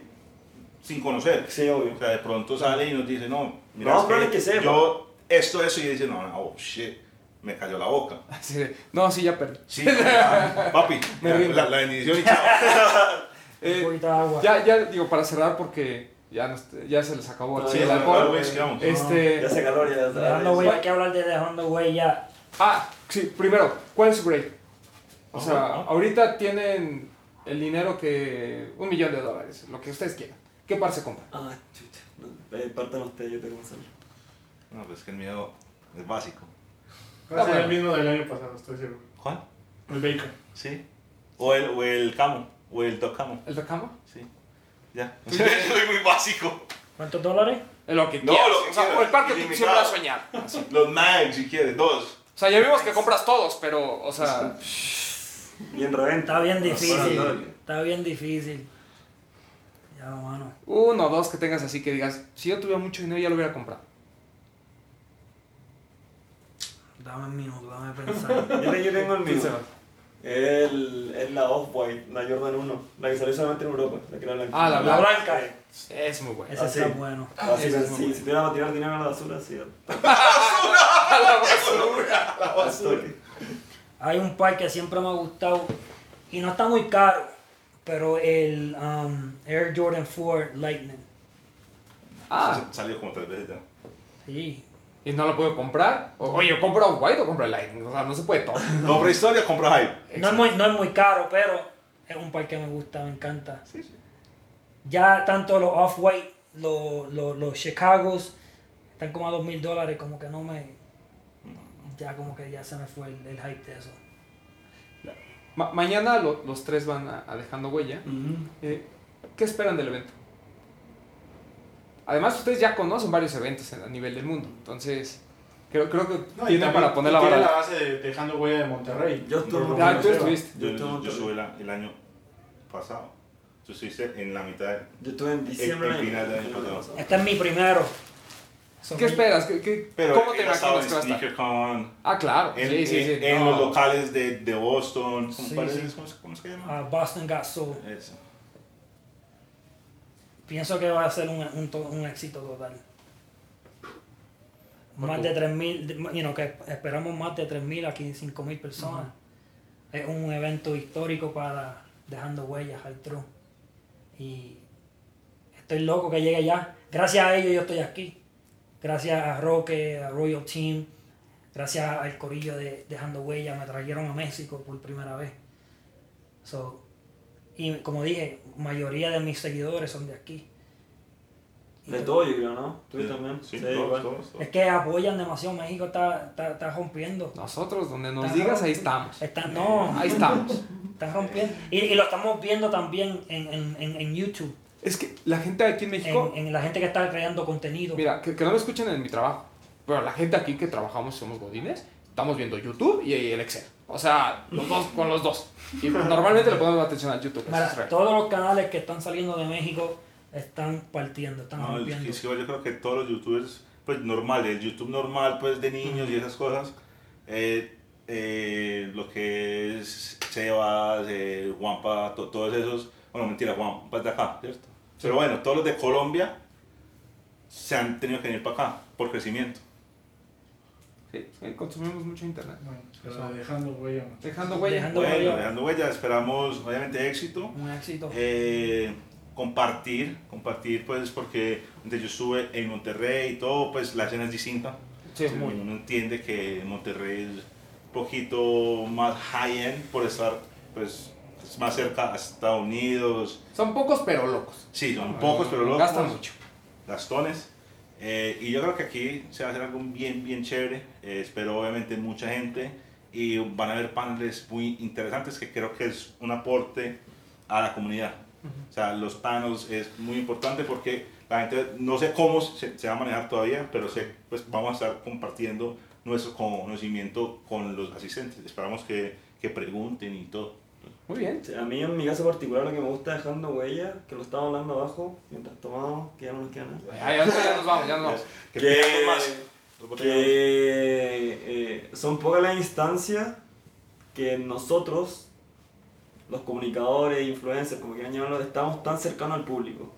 sin conocer. Sí, obvio. O sea, de pronto sale y nos dice, no, mira, No, es pero es que sepa. yo esto, eso, y dice, no, no, oh, shit, me cayó la boca. Así de, no, sí, ya perdí. Sí, ya, papi, Me la, la, la bendición y chao. Eh, poquito de agua. ya, ya, digo, para cerrar, porque ya, nos- ya se les acabó No, sí, ya el se alcohol. güey, sigamos. Este, Ya se calor, ya está. Huella, hay que hablar de dejando huella. Ah, sí, primero, ¿cuál es su break? O sea, ahorita tienen el dinero que. un millón de dólares, lo que ustedes quieran. ¿Qué par se compra? Ah, chucha. No, eh, pártanos usted, yo tengo que hacerlo. No, pues que el miedo es básico. Va a ser Ah, el bueno. mismo del año pasado, estoy seguro. ¿Cuál? El bacon. Sí. O el, o el camo, o el top camo. ¿El? Sí. Ya. Soy muy básico. ¿Cuántos dólares? Lo que No, quieras. lo que o sea, quieras, el par que tú siempre ilimitado. vas a soñar. Así. Los mags, si quieres, dos. O sea, ya vimos que compras todos, pero, o sea. Bien reventa. Está bien difícil. Está bien difícil. Ya, mano. Uno o dos que tengas así que digas, si yo tuviera mucho dinero ya lo hubiera comprado. Dame un minuto, dame pensar. Yo tengo el mío. El, es la Off-White, la Jordan 1, la que salió solamente en Europa, la que era blanca. Ah, la La blanca. blanca. Es muy bueno. Ese Ah, sí. está bueno. Así que es bueno. si tuviera para tirar dinero a la basura, sí. la basura. La al toque. Hay un par que siempre me ha gustado y no está muy caro, pero el um, Air Jordan 4 Lightning. Ah, Salió como tres veces ya. Sí. Y no lo puedo comprar. O- Oye, ¿compro White o compro el Lightning? O sea, no se puede todo. Compra historia, compra hype. No es, muy, no es muy caro, pero es un par que me gusta, me encanta. Ya tanto los Off-White, los, los, los Chicagos, están como a dos mil dólares, como que no me... Ya como que ya se me fue el, el hype de eso. Ma- mañana lo- los tres van a, a dejando huella. Eh, ¿Qué esperan del evento? Además, ustedes ya conocen varios eventos en- a nivel del mundo. Entonces, Creo, creo que No, y tiene también para poner la vara. la base de dejando huella de Monterrey. Yo estuve en No, Monterrey. Ah, tú estuviste. Yo Yo, yo, estuve el año pasado. Tú estuviste en la mitad. Yo estuve en diciembre. El- final del año pasado. Este es mi primero. So, ¿Qué esperas? ¿Qué, qué- Pero ¿Cómo te imaginas en que? SneakerCon, Ah, claro. en, sí, sí, sí. en- en no. los locales de, de Boston. ¿Cómo, Sí, parece? sí. ¿Cómo, se- cómo se llama? Ah, Boston Got Soul. Eso. Pienso que va a ser un, un, un éxito total. Más de 3.000, you know, que esperamos más de 3.000 a 5.000 personas. Es un evento histórico para Dejando Huellas, High True. Y estoy loco que llegue ya. Gracias a ellos yo estoy aquí. Gracias a Roque, a Royal Team, gracias al corillo de Dejando Huellas, me trajeron a México por primera vez. So, y como dije, mayoría de mis seguidores son de aquí. Y De to- todo, yo creo, ¿no? Tú Sí, también. Sí, Sí, todos, todos, todos. Es que apoyan demasiado, México está, está, está rompiendo. Nosotros, donde nos Está digas, ahí estamos. Está- no, Ahí estamos. está rompiendo. Y, y lo estamos viendo también en, en, en, en YouTube, Es que la gente aquí en México, en, en la gente que está creando contenido. mira, que, que no me escuchen en mi trabajo, pero la gente aquí que trabajamos somos godines, estamos viendo YouTube y el Excel. O sea, los dos con los dos. Y normalmente le ponemos atención al YouTube. es todos los canales que están saliendo de México están partiendo, están No, rompiendo. es que yo creo que todos los youtubers, pues normal, el YouTube normal, pues de niños y esas cosas, eh, eh, lo que es Sebas, eh, Juanpa, to- todos esos, bueno, mentira, Juanpa es de acá, ¿cierto? Pero bueno, todos los de Colombia se han tenido que venir para acá por crecimiento. Sí, sí, consumimos mucho internet. Bueno, pero dejando huella. ¿no? Dejando huella. Dejando Bueno, huella. dejando huella, esperamos obviamente éxito. Un éxito. Eh, compartir, compartir pues porque donde yo estuve en Monterrey y todo, pues la escena es distinta. Sí, muy. Uno entiende que Monterrey es un poquito más high-end por estar pues es más cerca a Estados Unidos. Son pocos pero locos. Sí, son pocos, pero locos. Gastan mucho. Gastones. Eh, y yo creo que aquí se va a hacer algo bien, bien chévere. Eh, espero obviamente mucha gente y van a haber paneles muy interesantes que creo que es un aporte a la comunidad. O sea, los panels es muy importante porque la gente, no sé cómo se, se va a manejar todavía, pero sé, pues vamos a estar compartiendo nuestro conocimiento con los asistentes. Esperamos que, que pregunten y todo. Muy bien. Sí, A mí en mi caso particular lo que me gusta dejando huella, que lo estaba hablando abajo, mientras tomamos, que ya no nos queda nada. Ya, ya, ya nos vamos, ya nos vamos. Que Que- eh, son pocas las instancias que nosotros, los comunicadores, influencers, como quieran llamarlo, estamos tan cercanos al público.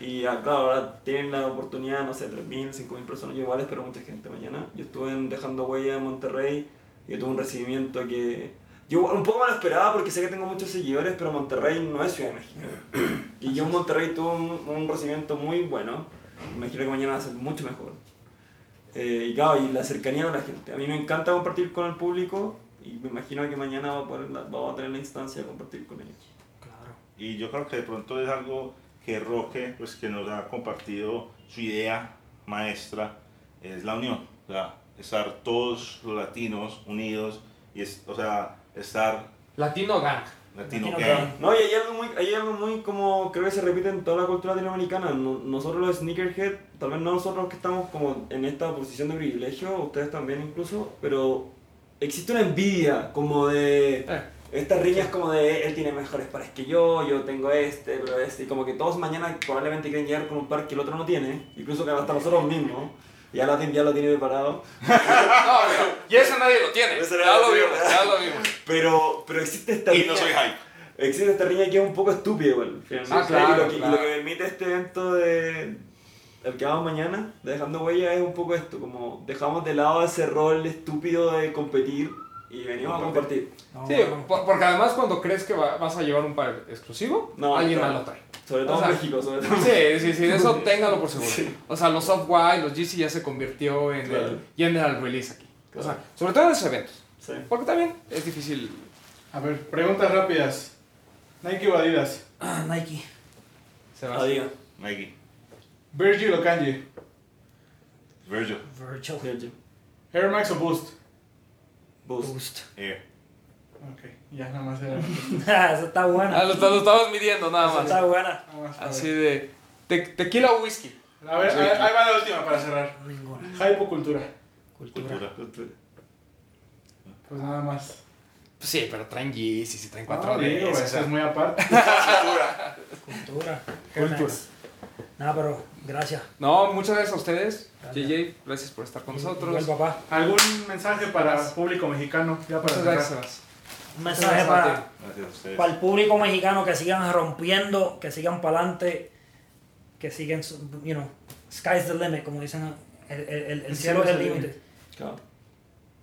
Y ah, claro, ahora tienen la oportunidad, no sé, 3.000, 5.000 personas, yo igual espero mucha gente mañana. Yo estuve en Dejando Huella en Monterrey y tuve un recibimiento que... Yo un poco me lo esperaba porque sé que tengo muchos seguidores, pero Monterrey no es Ciudad de México. Y yo en Monterrey tuve un, un recibimiento muy bueno. Me imagino que mañana va a ser mucho mejor. Eh, y claro, y la cercanía con la gente. A mí me encanta compartir con el público y me imagino que mañana va a poder- vamos a tener la instancia de compartir con ellos. Claro. Y yo creo que de pronto es algo que Roque, pues que nos ha compartido su idea maestra, es la unión. O sea, estar todos los latinos unidos y, es, o sea, estar Latino Gang. latino Latino gang. gang. No, y hay algo muy, hay algo muy como creo que se repite en toda la cultura latinoamericana. No- nosotros los sneakerhead, tal vez no nosotros que estamos como en esta posición de privilegio, ustedes también incluso, pero existe una envidia como de... Eh, Estas riñas como de él tiene mejores pares que yo, yo tengo este, pero este, y como que todos mañana probablemente quieren llegar con un par que el otro no tiene, incluso que hasta nosotros mismos, ya lo, ya lo tiene preparado, no, pero- y eso nadie lo tiene. Ya lo lo vimos, ya lo vimos. pero, pero existe esta Y riña, no soy hype. existe esta riña que es un poco estúpida igual, finalmente. Ah, claro, y, lo que, y claro. lo que permite este evento de el que vamos mañana, de Dejando Huella, es un poco esto, como dejamos de lado ese rol estúpido de competir y venimos a compartir. No, Sí, no. por- porque además cuando crees que va- vas a llevar un par exclusivo, No, alguien más lo trae. Sobre todo O sea, en México, sobre todo. Sí, sí, sí, de eso téngalo por seguro. O sea, los soft white, los GC ya se convirtió en Claro. el general release aquí. O sea, sobre todo en esos eventos. Sí. Porque también es difícil. A ver, preguntas rápidas. Nike o Adidas. Ah, Nike. Se va. Diga. Nike, Virgil o Kanye. Virgil, Virtual Virgil. Air Max o Boost. Boost. Boost. Air. Ok, ya nada más era. Ah, Esa está buena. Ah, lo, lo estabas midiendo nada más. está buena. Nada más para Así de. te- tequila o whisky. A ver, ahí ahí va la última para cerrar. Ninguna. Hype o cultura. Cultura. Cultura. Pues nada más. Pues sí, pero traen Yeezys y traen cuatro No, digo, eso es muy aparte. Cultura. Cultura. Comex. Nada, pero gracias. No, muchas gracias a ustedes. Gracias. JJ, gracias por estar con nosotros. Igual, papá. ¿Algún mensaje para el público mexicano? Ya para Muchas cerrar. gracias. Un mensaje para, para el público mexicano que sigan rompiendo, que sigan para adelante, que sigan, you know, sky's the limit, como dicen, el, el- el- el cielo es el límite. Claro.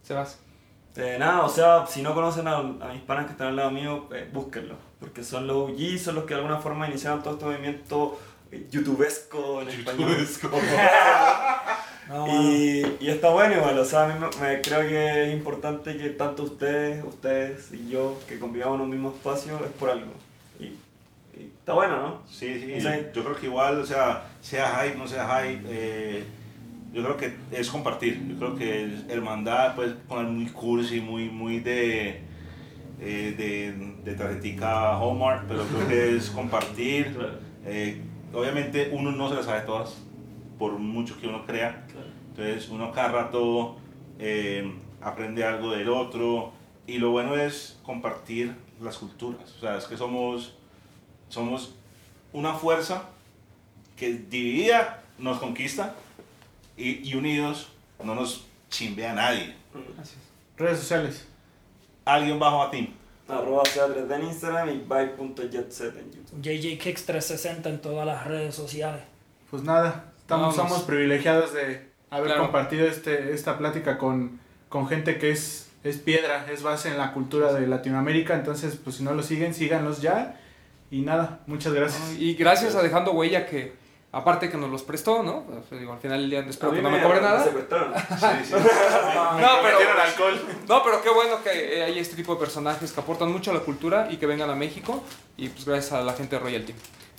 Sebas. Eh, nada, o sea, si no conocen a, a mis panas que están al lado mío, eh, búsquenlo. Porque son los OG, son los que de alguna forma iniciaron todo este movimiento eh, youtubesco en español. No, mano. Y, y está bueno igual, o sea, a mí me, me creo que es importante que tanto ustedes, ustedes y yo, que convivamos en un mismo espacio, es por algo. Y, y está bueno, ¿no? Sí, sí, Sí. yo, yo creo que igual, o sea, sea hype, no sea hype, eh, yo creo que es compartir. Yo creo que hermandad puede poner muy cursi, muy, muy de, eh, de, de tarjetica Hallmark, pero creo que es compartir. Eh, obviamente uno no se las sabe todas, por mucho que uno crea. Entonces uno cada rato eh, aprende algo del otro y lo bueno es compartir las culturas. O sea, es que somos, somos una fuerza que dividida nos conquista y, y unidos no nos chimbea a nadie. Redes sociales. Alguien bajo a ti. Arroba sea3 en Instagram y bye.jetset en YouTube. JJ Kicks 360 en todas las redes sociales. Pues nada, estamos, somos privilegiados de haber Claro. compartido este, esta plática con, con gente que es, es piedra, es base en la cultura de Latinoamérica. Entonces, pues si no lo siguen, síganlos ya. Y nada, muchas gracias. Y gracias a Dejando Huella que, aparte que nos los prestó, ¿no? Pues, digo, al final del día espero que no me cobre nada. secuestraron. Sí, sí. No, pero, alcohol. no, pero qué bueno que hay este tipo de personajes que aportan mucho a la cultura y que vengan a México. Y pues gracias a la gente de Royal Team.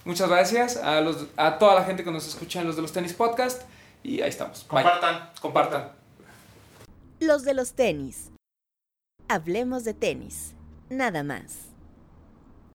Muchas gracias a, los, a toda la gente que nos escucha en los de los tenis podcast. Y ahí estamos. Bye. Compartan. Compartan. Los de los tenis. Hablemos de tenis. Nada más.